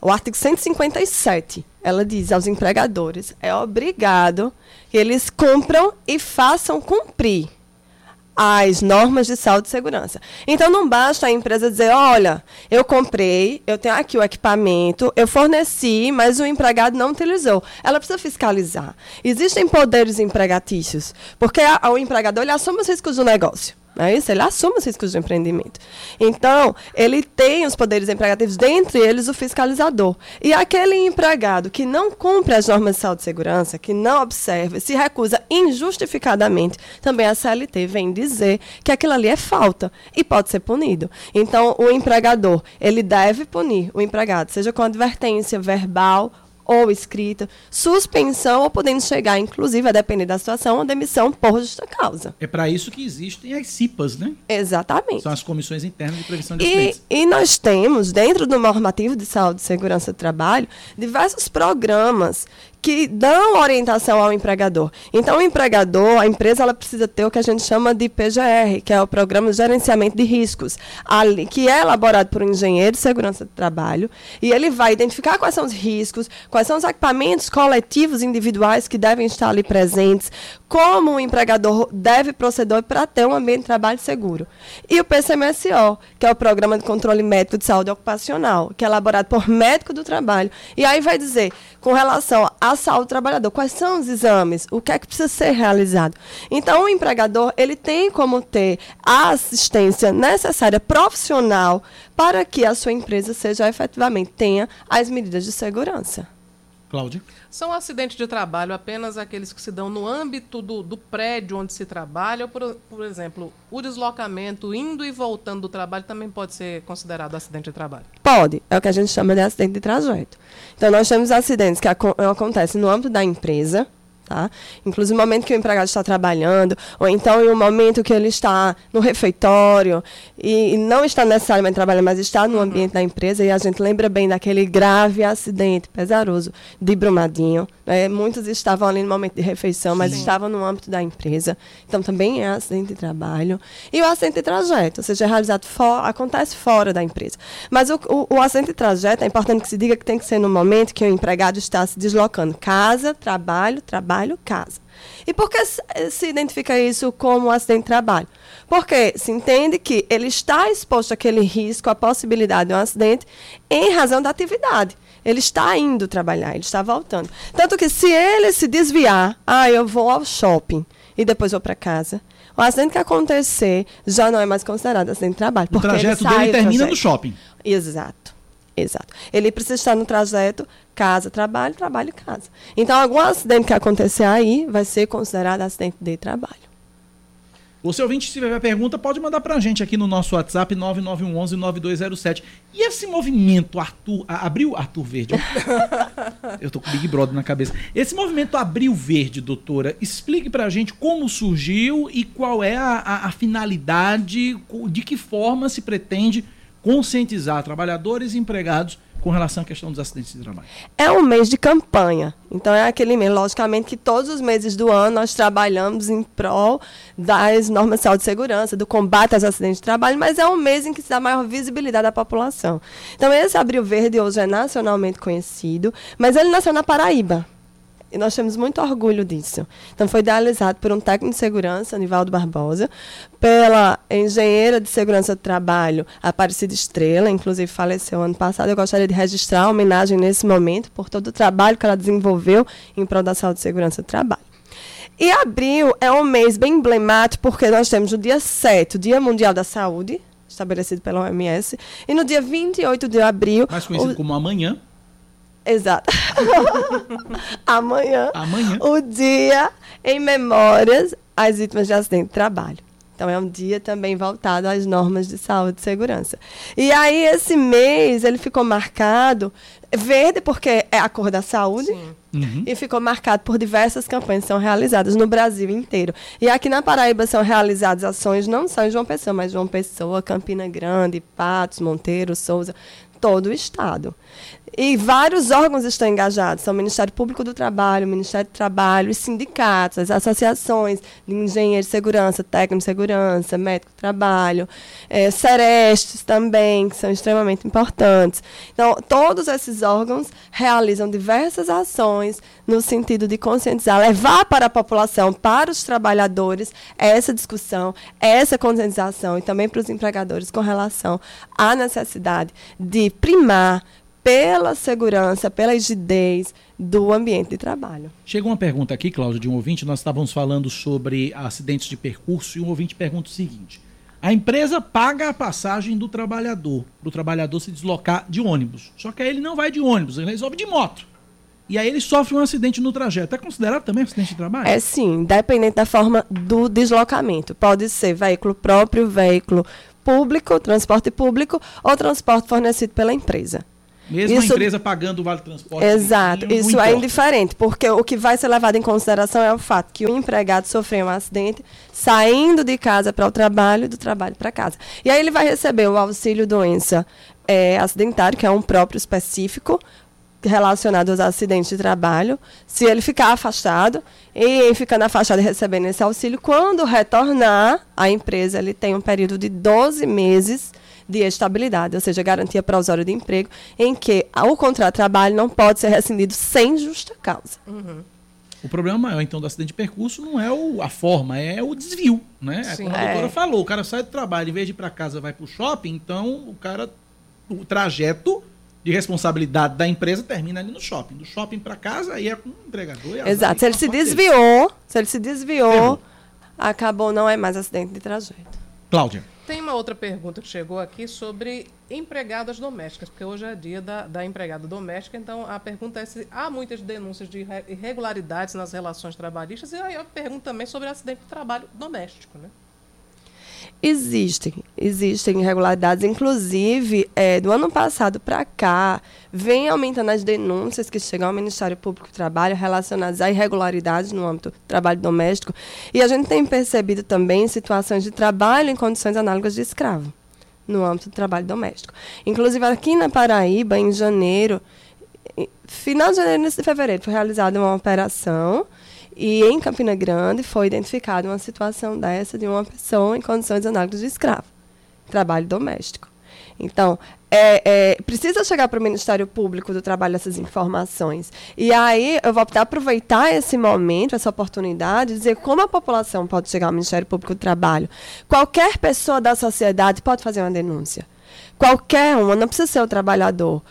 o artigo 157, ela diz aos empregadores, é obrigado que eles cumpram e façam cumprir as normas de saúde e segurança. Então não basta a empresa dizer, olha, eu comprei, eu tenho aqui o equipamento, eu forneci, mas o empregado não utilizou. Ela precisa fiscalizar. Existem poderes empregatícios, porque a, o empregador ele assume os riscos do negócio. É isso, ele assume os riscos de empreendimento. Então, ele tem os poderes empregativos, dentre eles o fiscalizador. E aquele empregado que não cumpre as normas de saúde e segurança, que não observa, se recusa injustificadamente, também a CLT vem dizer que aquilo ali é falta e pode ser punido. Então, o empregador, ele deve punir o empregado, seja com advertência verbal ou escrita, suspensão ou podendo chegar, inclusive, a depender da situação, a demissão por justa causa. É para isso que existem as CIPAs, né? Exatamente. São as comissões internas de prevenção de e, acidentes. E nós temos, dentro do normativo de saúde e segurança do trabalho, diversos programas que dão orientação ao empregador. Então, o empregador, a empresa, ela precisa ter o que a gente chama de PGR, que é o Programa de Gerenciamento de Riscos, ali, que é elaborado por um engenheiro de segurança do trabalho, e ele vai identificar quais são os riscos, quais são os equipamentos coletivos individuais que devem estar ali presentes, como o empregador deve proceder para ter um ambiente de trabalho seguro. E o PCMSO, que é o Programa de Controle Médico de Saúde Ocupacional, que é elaborado por médico do trabalho, e aí vai dizer, com relação à saúde do trabalhador, quais são os exames, o que é que precisa ser realizado. Então, o empregador, ele tem como ter a assistência necessária profissional para que a sua empresa seja efetivamente tenha as medidas de segurança. Cláudia? São acidentes de trabalho apenas aqueles que se dão no âmbito do, do prédio onde se trabalha, ou, por, por exemplo, o deslocamento indo e voltando do trabalho também pode ser considerado acidente de trabalho? Pode, é o que a gente chama de acidente de trajeto. Então, nós temos acidentes que aco acontecem no âmbito da empresa, Tá? Inclusive no momento que o empregado está trabalhando, ou então em um momento que ele está no refeitório e, e não está necessariamente trabalhando, mas está no ambiente da empresa, e a gente lembra bem daquele grave acidente pesaroso de Brumadinho. Né? Muitos estavam ali no momento de refeição, mas Sim. estavam no âmbito da empresa. Então também é acidente de trabalho. E o acidente de trajeto, ou seja, é realizado fora, acontece fora da empresa. Mas o, o, o acidente de trajeto, é importante que se diga que tem que ser no momento que o empregado está se deslocando. Casa, trabalho, trabalho, casa. E por que se, se identifica isso como acidente de trabalho? Porque se entende que ele está exposto àquele risco, à possibilidade de um acidente, em razão da atividade. Ele está indo trabalhar, ele está voltando. Tanto que se ele se desviar, ah, eu vou ao shopping e depois vou para casa, o acidente que acontecer já não é mais considerado acidente de trabalho. O trajeto dele termina no shopping. Exato. Exato. Ele precisa estar no trajeto casa, trabalho, trabalho, casa. Então, algum acidente que acontecer aí vai ser considerado acidente de trabalho. Você ouvinte, se tiver pergunta, pode mandar pra gente aqui no nosso WhatsApp 9911-9207. E esse movimento Arthur, a- Abril Arthur Verde? Eu tô com Big Brother na cabeça. Esse movimento Abril Verde, doutora, explique pra gente como surgiu e qual é a, a- a finalidade, de que forma se pretende conscientizar trabalhadores e empregados com relação à questão dos acidentes de trabalho. É um mês de campanha. Então, é aquele mês, logicamente, que todos os meses do ano nós trabalhamos em prol das normas de saúde e segurança, do combate aos acidentes de trabalho, mas é um mês em que se dá maior visibilidade à população. Então, esse Abril Verde hoje é nacionalmente conhecido, mas ele nasceu na Paraíba. E nós temos muito orgulho disso. Então, foi idealizado por um técnico de segurança, Nivaldo Barbosa, pela engenheira de segurança do trabalho, Aparecida Estrela, inclusive faleceu ano passado. Eu gostaria de registrar a homenagem nesse momento por todo o trabalho que ela desenvolveu em prol da saúde e segurança do trabalho. E abril é um mês bem emblemático, porque nós temos no dia 7, o Dia Mundial da Saúde, estabelecido pela OMS, e no dia 28 de abril. Mais conhecido o- como amanhã. Exato. Amanhã, Amanhã. o dia em memórias às vítimas de acidente de trabalho. Então, é um dia também voltado às normas de saúde e segurança. E aí, esse mês, ele ficou marcado verde, porque é a cor da saúde, e ficou marcado por diversas campanhas que são realizadas no Brasil inteiro. E aqui na Paraíba são realizadas ações não só em João Pessoa, mas João Pessoa, Campina Grande, Patos, Monteiro, Souza, todo o estado. E vários órgãos estão engajados, são o Ministério Público do Trabalho, o Ministério do Trabalho, os sindicatos, as associações de engenheiro de segurança, técnico de segurança, médico do trabalho, eh, serestes também, que são extremamente importantes. Então, todos esses órgãos realizam diversas ações no sentido de conscientizar, levar para a população, para os trabalhadores, essa discussão, essa conscientização e também para os empregadores com relação à necessidade de primar pela segurança, pela rigidez do ambiente de trabalho. Chegou uma pergunta aqui, Cláudio, de um ouvinte. Nós estávamos falando sobre acidentes de percurso e um ouvinte pergunta o seguinte: a empresa paga a passagem do trabalhador, para o trabalhador se deslocar de ônibus. Só que aí ele não vai de ônibus, ele resolve de moto. E aí ele sofre um acidente no trajeto. É considerado também acidente de trabalho? É sim, dependente da forma do deslocamento. Pode ser veículo próprio, veículo público, transporte público ou transporte fornecido pela empresa. Mesmo Isso- a empresa pagando o vale transporte. Exato, não isso importa. é indiferente, porque o que vai ser levado em consideração é o fato que o empregado sofreu um acidente saindo de casa para o trabalho e do trabalho para casa. E aí ele vai receber o auxílio doença eh, acidentário, que é um próprio específico relacionado aos acidentes de trabalho, se ele ficar afastado e ficando afastado e recebendo esse auxílio, quando retornar à empresa, ele tem um período de 12 meses de estabilidade, ou seja, garantia provisória de emprego, em que o contrato de trabalho não pode ser rescindido sem justa causa. O problema maior, então, do acidente de percurso não é o- a forma, é o desvio, né? É Sim. como a doutora É. falou, o cara sai do trabalho, em vez de ir para casa, vai para o shopping, então o cara, o trajeto de responsabilidade da empresa termina ali no shopping. Do shopping para casa, aí é com o empregador. e Exato. Se ele se desviou, se ele se desviou, Errou. acabou, não é mais acidente de trajeto. Cláudia. Tem uma outra pergunta que chegou aqui sobre empregadas domésticas, porque hoje é dia da, da empregada doméstica, então a pergunta é se há muitas denúncias de irre- irregularidades nas relações trabalhistas, e aí eu pergunto também sobre acidente de trabalho doméstico, né? Existem, existem irregularidades. Inclusive, é, do ano passado para cá, vem aumentando as denúncias que chegam ao Ministério Público do Trabalho relacionadas a irregularidades no âmbito do trabalho doméstico. E a gente tem percebido também situações de trabalho em condições análogas de escravo no âmbito do trabalho doméstico. Inclusive, aqui na Paraíba, em janeiro, final de janeiro, de fevereiro, foi realizada uma operação e em Campina Grande foi identificada uma situação dessa de uma pessoa em condições análogas de escravo, trabalho doméstico. Então, é, é, precisa chegar para o Ministério Público do Trabalho essas informações. E aí eu vou aproveitar esse momento, essa oportunidade, dizer como a população pode chegar ao Ministério Público do Trabalho. Qualquer pessoa da sociedade pode fazer uma denúncia. Qualquer uma, não precisa ser o trabalhador.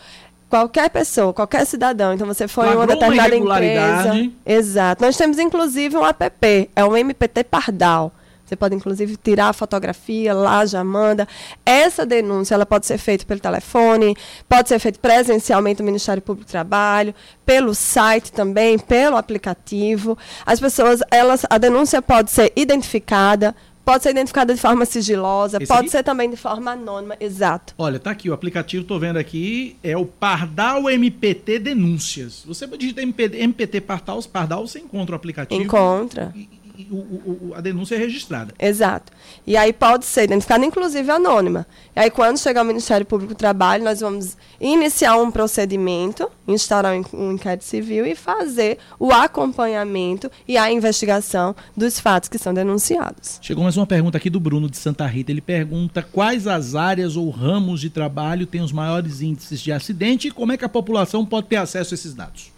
Qualquer pessoa, qualquer cidadão. Então você foi em uma uma determinada irregularidade. empresa. Exato. Nós temos inclusive um app, é o MPT Pardal. Você pode inclusive tirar a fotografia lá, já manda. Essa denúncia ela pode ser feita pelo telefone, pode ser feita presencialmente no Ministério Público do Trabalho, pelo site também, pelo aplicativo. As pessoas, elas, a denúncia pode ser identificada, pode ser identificada de forma sigilosa, Esse pode aqui? ser também de forma anônima, exato. Olha, tá aqui, o aplicativo, tô vendo aqui, é o Pardal MPT Denúncias. Você digita MPT, MPT Pardal, Pardal, você encontra o aplicativo. Encontra. E o- o- a denúncia é registrada. Exato. E aí pode ser identificada, inclusive anônima. E aí, quando chegar ao Ministério Público do Trabalho, nós vamos iniciar um procedimento, instaurar um, inquérito civil e fazer o acompanhamento e a investigação dos fatos que são denunciados. Chegou mais uma pergunta aqui do Bruno de Santa Rita. Ele pergunta quais as áreas ou ramos de trabalho têm os maiores índices de acidente e como é que a população pode ter acesso a esses dados.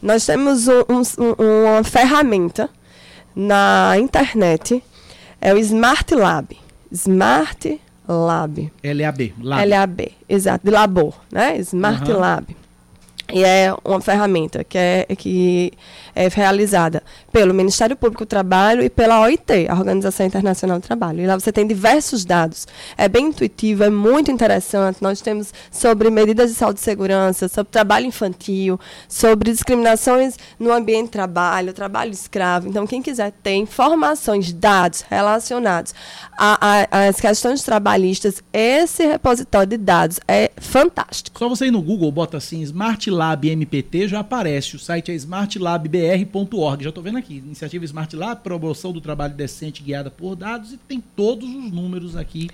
Nós temos um- um- uma ferramenta na internet, é o Smart Lab. Smart Lab. LAB. Lab. LAB, exato, de labor, né? Smart Aham. Lab. E é uma ferramenta que é, que é realizada pelo Ministério Público do Trabalho e pela OIT, a Organização Internacional do Trabalho. E lá você tem diversos dados. É bem intuitivo, é muito interessante. Nós temos sobre medidas de saúde e segurança, sobre trabalho infantil, sobre discriminações no ambiente de trabalho, trabalho escravo. Então, quem quiser ter informações, dados relacionados às questões trabalhistas, esse repositório de dados é fantástico. Só você ir no Google, bota assim, Smart Lab MPT, já aparece. O site é smartlabbr.org. Já estou vendo aqui. Iniciativa Smart Lab, promoção do trabalho decente guiada por dados e tem todos os números aqui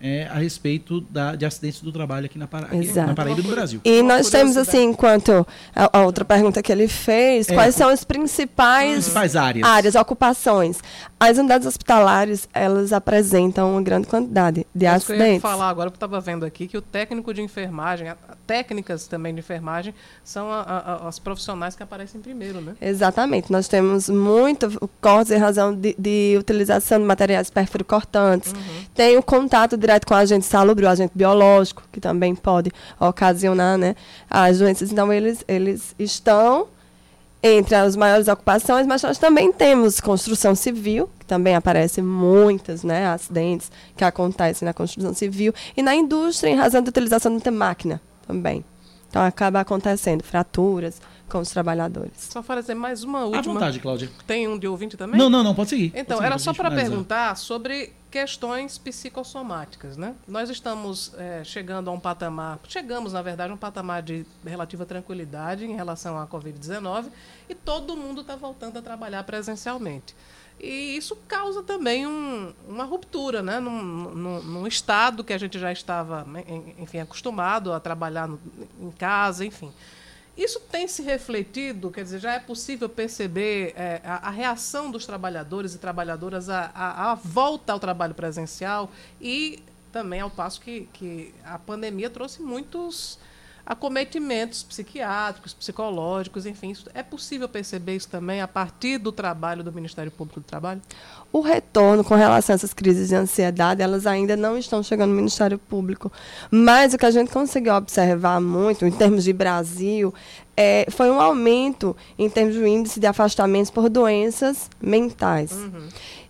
é, a respeito da, de acidentes do trabalho aqui na, Para, aqui Exato. na Paraíba e no Brasil. E nós temos, assim, enquanto a, a outra pergunta que ele fez, É, quais são as principais, Principais áreas. áreas, ocupações? As unidades hospitalares, elas apresentam uma grande quantidade de que eu ia acidentes. falar agora, porque eu estava vendo aqui que o técnico de enfermagem, a- a- técnicas também de enfermagem, são a- a- a- as profissionais que aparecem primeiro, né? Exatamente. Nós temos muito cortes em razão de, de utilização de materiais perfuro-cortantes. Tem o contato direto com o agente salubre, o agente biológico, que também pode ocasionar né, as doenças. Então, eles, eles estão entre as maiores ocupações, mas nós também temos construção civil, que também aparecem muitas né, acidentes que acontecem na construção civil, e na indústria, em razão da utilização de muita máquina também. Então, acaba acontecendo fraturas com os trabalhadores. Só fazer mais uma À última. vontade, Cláudia. Tem um de ouvinte também? Não, não, não, pode seguir. Então, Pode seguir, era só para perguntar sobre questões psicossomáticas, né? Nós estamos eh, chegando a um patamar, chegamos, na verdade, a um patamar de relativa tranquilidade em relação à Covid-19 e todo mundo está voltando a trabalhar presencialmente. E isso causa também um- uma ruptura, né? Num, num- num estado que a gente já estava, en- enfim, acostumado a trabalhar no- em casa, enfim. Isso tem se refletido, quer dizer, já é possível perceber eh, a, a reação dos trabalhadores e trabalhadoras à volta ao trabalho presencial e também ao passo que, que a pandemia trouxe muitos acometimentos psiquiátricos, psicológicos, enfim. É possível perceber isso também a partir do trabalho do Ministério Público do Trabalho? O retorno com relação a essas crises de ansiedade, elas ainda não estão chegando no Ministério Público. Mas o que a gente conseguiu observar muito, em termos de Brasil, é, foi um aumento em termos do índice de afastamentos por doenças mentais.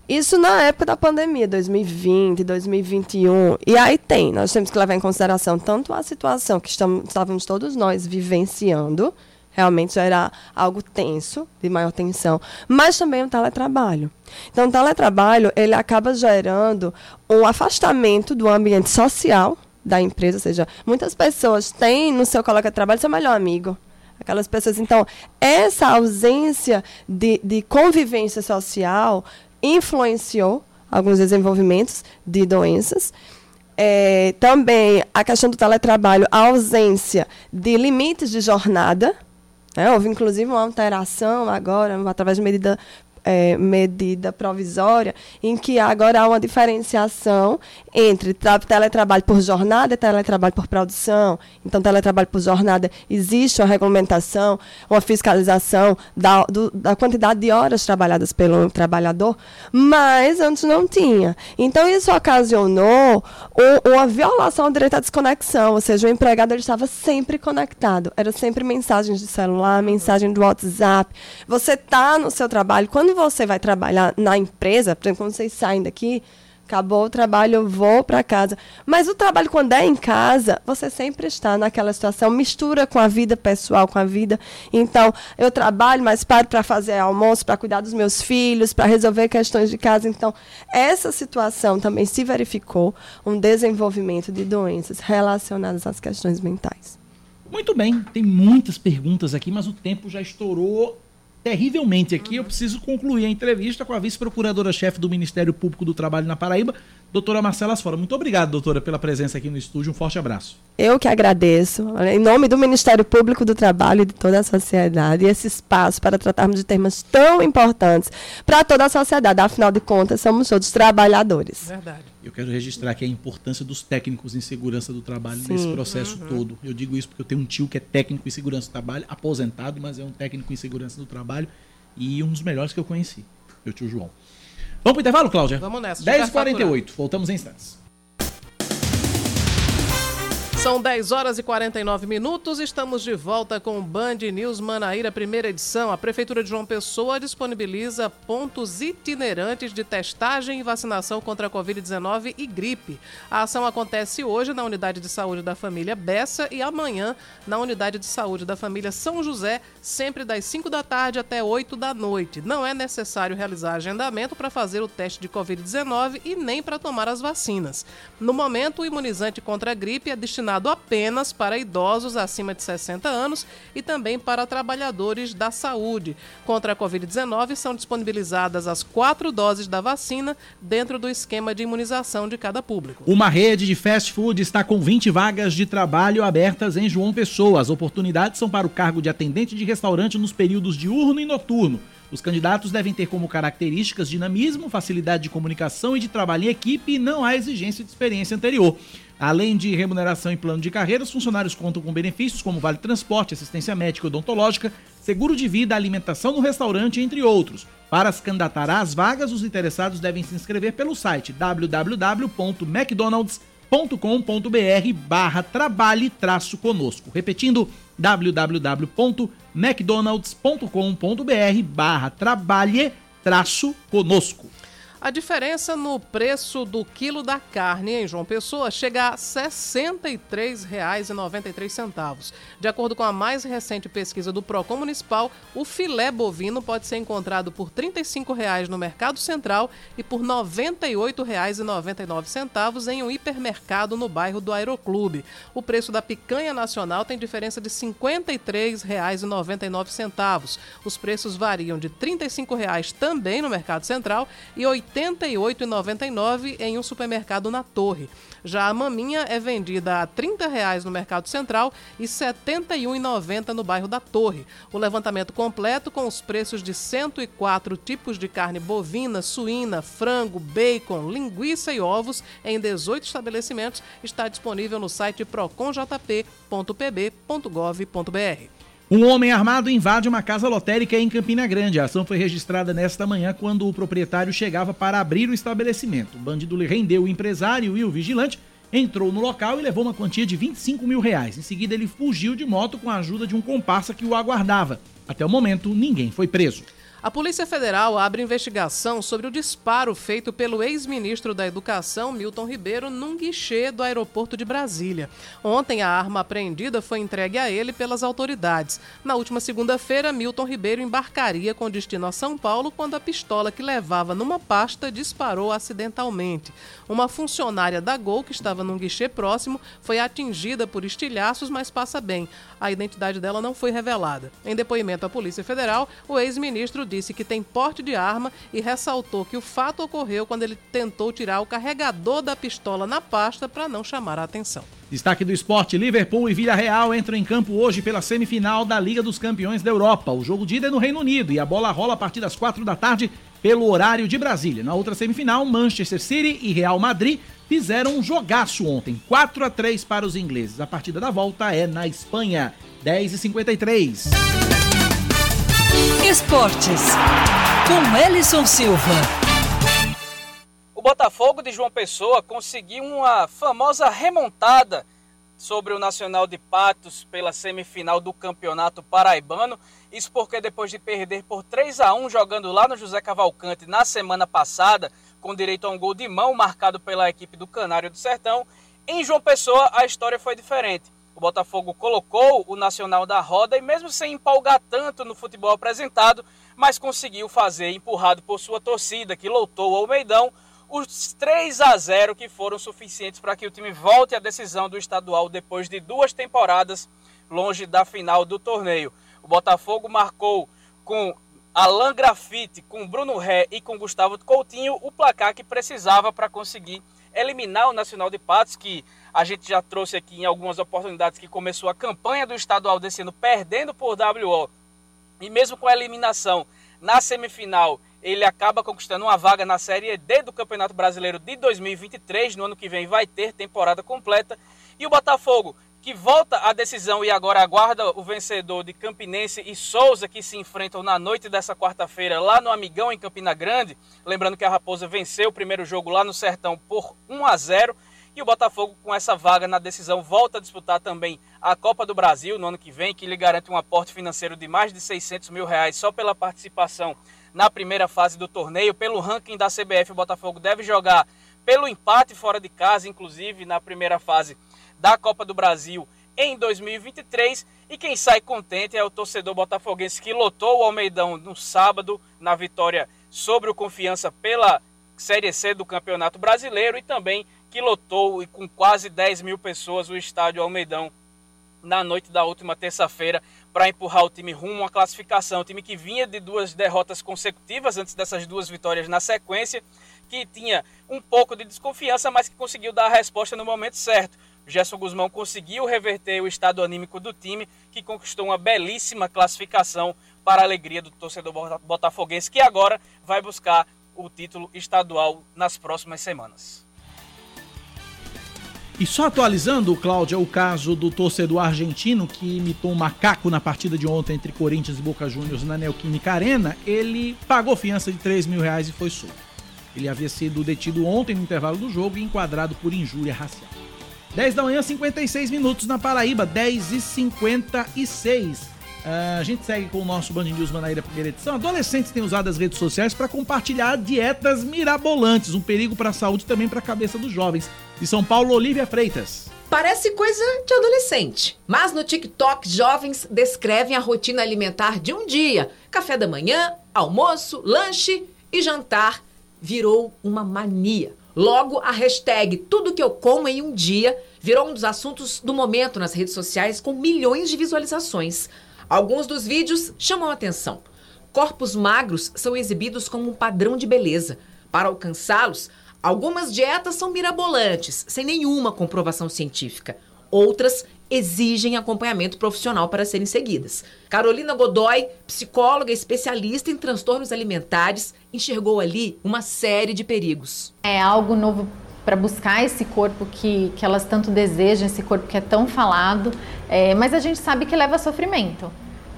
Isso na época da pandemia, 2020, 2021. E aí tem, nós temos que levar em consideração tanto a situação que estamos, estávamos todos nós vivenciando, realmente já era algo tenso, de maior tensão, mas também o teletrabalho. Então, o teletrabalho, ele acaba gerando um afastamento do ambiente social da empresa, ou seja, muitas pessoas têm no seu colega de trabalho seu melhor amigo. Aquelas pessoas, então, essa ausência de, de convivência social influenciou alguns desenvolvimentos de doenças. É, também a questão do teletrabalho, a ausência de limites de jornada. Né? Houve, inclusive, uma alteração agora, através de medida é, medida provisória, em que agora há uma diferenciação entre teletrabalho por jornada e teletrabalho por produção. Então, teletrabalho por jornada existe uma regulamentação, uma fiscalização da, do, da quantidade de horas trabalhadas pelo trabalhador, mas antes não tinha. Então, isso ocasionou um, uma violação ao direito à desconexão, ou seja, o empregado ele estava sempre conectado, era sempre mensagens de celular, mensagem do WhatsApp. Você está no seu trabalho, quando você vai trabalhar na empresa, por exemplo, quando vocês saem daqui, acabou o trabalho, eu vou para casa. Mas o trabalho, quando é em casa, você sempre está naquela situação, mistura com a vida pessoal, com a vida. Então, eu trabalho, mas paro para fazer almoço, para cuidar dos meus filhos, para resolver questões de casa. Então, essa situação também se verificou um desenvolvimento de doenças relacionadas às questões mentais. Muito bem, tem muitas perguntas aqui, mas o tempo já estourou terrivelmente aqui. Eu preciso concluir a entrevista com a vice-procuradora-chefe do Ministério Público do Trabalho na Paraíba, doutora Marcela Asfora. Muito obrigado, doutora, pela presença aqui no estúdio. Um forte abraço. Eu que agradeço, em nome do Ministério Público do Trabalho e de toda a sociedade, esse espaço para tratarmos de temas tão importantes para toda a sociedade. Afinal de contas, somos todos trabalhadores. Verdade. Eu quero registrar aqui a importância dos técnicos em segurança do trabalho Sim. nesse processo Uhum. todo. Eu digo isso porque eu tenho um tio que é técnico em segurança do trabalho, aposentado, mas é um técnico em segurança do trabalho e um dos melhores que eu conheci, meu tio João. Vamos pro intervalo, Cláudia? Vamos nessa, 10h48, voltamos em instantes. São 10 horas e 49 minutos. Estamos de volta com o Band News Manaíra, primeira edição. A Prefeitura de João Pessoa disponibiliza pontos itinerantes de testagem e vacinação contra a Covid-19 e gripe. A ação acontece hoje na Unidade de Saúde da Família Bessa e amanhã na Unidade de Saúde da Família São José, sempre das 5 da tarde até 8 da noite. Não é necessário realizar agendamento para fazer o teste de Covid-19 e nem para tomar as vacinas. No momento, o imunizante contra a gripe é destinado apenas para idosos acima de 60 anos e também para trabalhadores da saúde. Contra a Covid-19, são disponibilizadas as quatro doses da vacina dentro do esquema de imunização de cada público. Uma rede de fast food está com 20 vagas de trabalho abertas em João Pessoa. As oportunidades são para o cargo de atendente de restaurante nos períodos diurno e noturno. Os candidatos devem ter como características dinamismo, facilidade de comunicação e de trabalho em equipe e não há exigência de experiência anterior. Além de remuneração e plano de carreira, os funcionários contam com benefícios como vale transporte, assistência médica e odontológica, seguro de vida, alimentação no restaurante, entre outros. Para se candidatar às vagas, os interessados devem se inscrever pelo site www.mcdonalds.com.br barra trabalhe conosco. Repetindo, www.mcdonalds.com.br barra trabalhe conosco. A diferença no preço do quilo da carne em João Pessoa chega a R$ 63,93. De acordo com a mais recente pesquisa do Procon Municipal, o filé bovino pode ser encontrado por R$ 35,00 no Mercado Central e por R$ 98,99 em um hipermercado no bairro do Aeroclube. O preço da picanha nacional tem diferença de R$ 53,99. Os preços variam de R$ 35,00 também no Mercado Central e R$ 88,99 em um supermercado na Torre. Já a maminha é vendida a 30 reais no Mercado Central e R$ 71,90 no bairro da Torre. O levantamento completo com os preços de 104 tipos de carne bovina, suína, frango, bacon, linguiça e ovos em 18 estabelecimentos está disponível no site proconjp.pb.gov.br. Um homem armado invade uma casa lotérica em Campina Grande. A ação foi registrada nesta manhã quando o proprietário chegava para abrir o estabelecimento. O bandido rendeu o empresário e o vigilante, entrou no local e levou uma quantia de 25 mil reais. Em seguida, ele fugiu de moto com a ajuda de um comparsa que o aguardava. Até o momento, ninguém foi preso. A Polícia Federal abre investigação sobre o disparo feito pelo ex-ministro da Educação, Milton Ribeiro, num guichê do aeroporto de Brasília. Ontem, a arma apreendida foi entregue a ele pelas autoridades. Na última segunda-feira, Milton Ribeiro embarcaria com destino a São Paulo quando a pistola que levava numa pasta disparou acidentalmente. Uma funcionária da Gol, que estava num guichê próximo, foi atingida por estilhaços, mas passa bem. A identidade dela não foi revelada. Em depoimento à Polícia Federal, o ex-ministro disse que tem porte de arma e ressaltou que o fato ocorreu quando ele tentou tirar o carregador da pistola na pasta para não chamar a atenção. Destaque do esporte: Liverpool e Villarreal entram em campo hoje pela semifinal da Liga dos Campeões da Europa. O jogo de ida é no Reino Unido e a bola rola a partir das quatro da tarde pelo horário de Brasília. Na outra semifinal, Manchester City e Real Madrid fizeram um jogaço ontem, 4 a 3 para os ingleses. A partida da volta é na Espanha, 10h53. Esportes, com Ellison Silva. O Botafogo de João Pessoa conseguiu uma famosa remontada sobre o Nacional de Patos pela semifinal do Campeonato Paraibano. Isso porque depois de perder por 3 a 1 jogando lá no José Cavalcante na semana passada, com direito a um gol de mão marcado pela equipe do Canário do Sertão, em João Pessoa a história foi diferente. O Botafogo colocou o Nacional da roda e, mesmo sem empolgar tanto no futebol apresentado, mas conseguiu fazer, empurrado por sua torcida, que lotou o Almeidão, os 3 a 0 que foram suficientes para que o time volte à decisão do estadual depois de duas temporadas longe da final do torneio. O Botafogo marcou com Alan Grafite, com Bruno Ré e com Gustavo Coutinho o placar que precisava para conseguir eliminar o Nacional de Patos, que a gente já trouxe aqui em algumas oportunidades que começou a campanha do estadual desse ano perdendo por WO. E mesmo com a eliminação na semifinal, ele acaba conquistando uma vaga na Série D do Campeonato Brasileiro de 2023. No ano que vem vai ter temporada completa. E o Botafogo, que volta à decisão e agora aguarda o vencedor de Campinense e Souza, que se enfrentam na noite dessa quarta-feira lá no Amigão, em Campina Grande. Lembrando que a Raposa venceu o primeiro jogo lá no Sertão por 1 a 0. E o Botafogo, com essa vaga na decisão, volta a disputar também a Copa do Brasil no ano que vem, que lhe garante um aporte financeiro de mais de 600 mil reais só pela participação na primeira fase do torneio. Pelo ranking da CBF, o Botafogo deve jogar pelo empate fora de casa, inclusive na primeira fase da Copa do Brasil em 2023. E quem sai contente é o torcedor botafoguense que lotou o Almeidão no sábado na vitória sobre o Confiança pela Série C do Campeonato Brasileiro e também que lotou e com quase 10 mil pessoas o estádio Almeidão na noite da última terça-feira para empurrar o time rumo à classificação. O time que vinha de duas derrotas consecutivas antes dessas duas vitórias na sequência, que tinha um pouco de desconfiança, mas que conseguiu dar a resposta no momento certo. Gerson Guzmão conseguiu reverter o estado anímico do time, que conquistou uma belíssima classificação para a alegria do torcedor botafoguense, que agora vai buscar o título estadual nas próximas semanas. E só atualizando, Cláudia, o caso do torcedor argentino que imitou um macaco na partida de ontem entre Corinthians e Boca Juniors na Neoquímica Arena, ele pagou fiança de 3 mil reais e foi solto. Ele havia sido detido ontem no intervalo do jogo e enquadrado por injúria racial. 10 da manhã, 56 minutos na Paraíba, 10 e 56. Uh, ah, a gente segue com o nosso Band News Manaíra primeira edição. Adolescentes têm usado as redes sociais para compartilhar dietas mirabolantes, um perigo para a saúde e também para a cabeça dos jovens. De São Paulo, Olivia Freitas. Parece coisa de adolescente, mas no TikTok jovens descrevem a rotina alimentar de um dia: café da manhã, almoço, lanche e jantar virou uma mania. Logo, a hashtag Tudo que eu como em um dia virou um dos assuntos do momento nas redes sociais com milhões de visualizações. Alguns dos vídeos chamam atenção. Corpos magros são exibidos como um padrão de beleza. Para alcançá-los, algumas dietas são mirabolantes, sem nenhuma comprovação científica. Outras exigem acompanhamento profissional para serem seguidas. Carolina Godoy, psicóloga especialista em transtornos alimentares, enxergou ali uma série de perigos. É algo novo para buscar esse corpo que, que elas tanto desejam, esse corpo que é tão falado, é, mas a gente sabe que leva a sofrimento.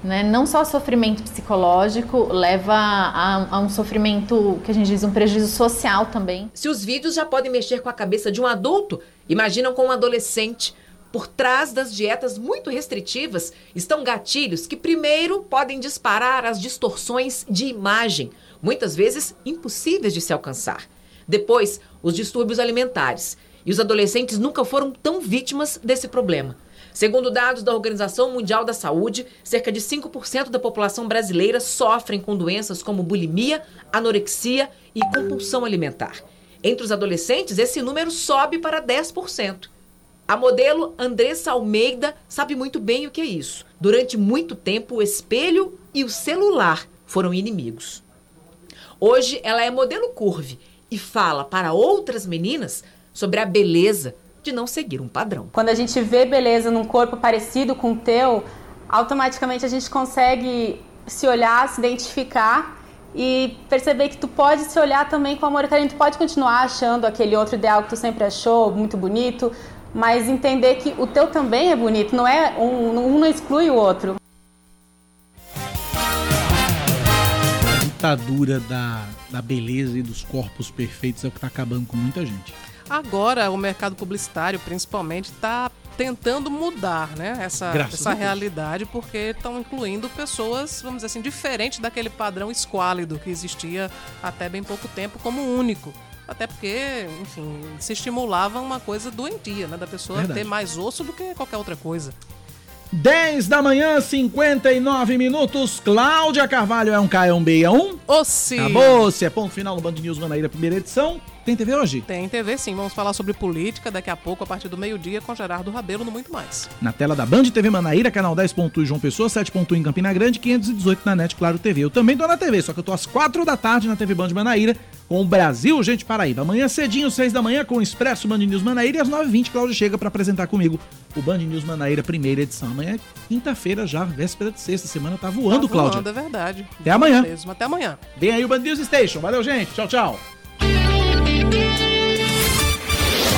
Né? Não só sofrimento psicológico, leva a, a, um sofrimento que a gente diz um prejuízo social também. Se os vídeos já podem mexer com a cabeça de um adulto, imaginam com um adolescente Por trás das dietas muito restritivas estão gatilhos que, primeiro, podem disparar as distorções de imagem, muitas vezes impossíveis de se alcançar. Depois, os distúrbios alimentares. E os adolescentes nunca foram tão vítimas desse problema. Segundo dados da Organização Mundial da Saúde, cerca de 5% da população brasileira sofrem com doenças como bulimia, anorexia e compulsão alimentar. Entre os adolescentes, esse número sobe para 10%. A modelo Andressa Almeida sabe muito bem o que é isso. Durante muito tempo, o espelho e o celular foram inimigos. Hoje, ela é modelo curve e fala para outras meninas sobre a beleza de não seguir um padrão. Quando a gente vê beleza num corpo parecido com o teu, automaticamente a gente consegue se olhar, se identificar e perceber que tu pode se olhar também com amor e carinho. Tu pode continuar achando aquele outro ideal que tu sempre achou muito bonito, mas entender que o teu também é bonito, não é um, um não exclui o outro. A ditadura da, da beleza e dos corpos perfeitos é o que está acabando com muita gente. Agora, o mercado publicitário, principalmente, está tentando mudar né, essa, essa realidade, porque estão incluindo pessoas, vamos dizer assim, diferentes daquele padrão esquálido que existia até bem pouco tempo como único. Até porque, enfim, se estimulava uma coisa doentia, né? Da pessoa Verdade. ter mais osso do que qualquer outra coisa. 10 da manhã, 59 minutos. Cláudia Carvalho é um K, é um B, é um? Ô, sim. Acabou, se é ponto final no Band News Manaíra, primeira edição. Tem TV hoje? Tem TV sim, vamos falar sobre política daqui a pouco, a partir do meio-dia, com Gerardo Rabelo no Muito Mais. Na tela da Band TV Manaíra, canal 10.1 João Pessoa, 7.1 em Campina Grande, 518 na NET Claro TV. Eu também tô na TV, só que eu tô às 4 da tarde na TV Band Manaíra, com o Brasil Gente Paraíba. Amanhã cedinho, 6 da manhã, com o Expresso Band News Manaíra e às 9h20 Cláudia chega para apresentar comigo o Band News Manaíra, primeira edição. Amanhã é quinta-feira já, véspera de sexta, semana tá voando, Tá voando, é verdade. Até amanhã. Mesmo, até amanhã. Vem aí o Band News Station. Valeu, gente. Tchau, tchau.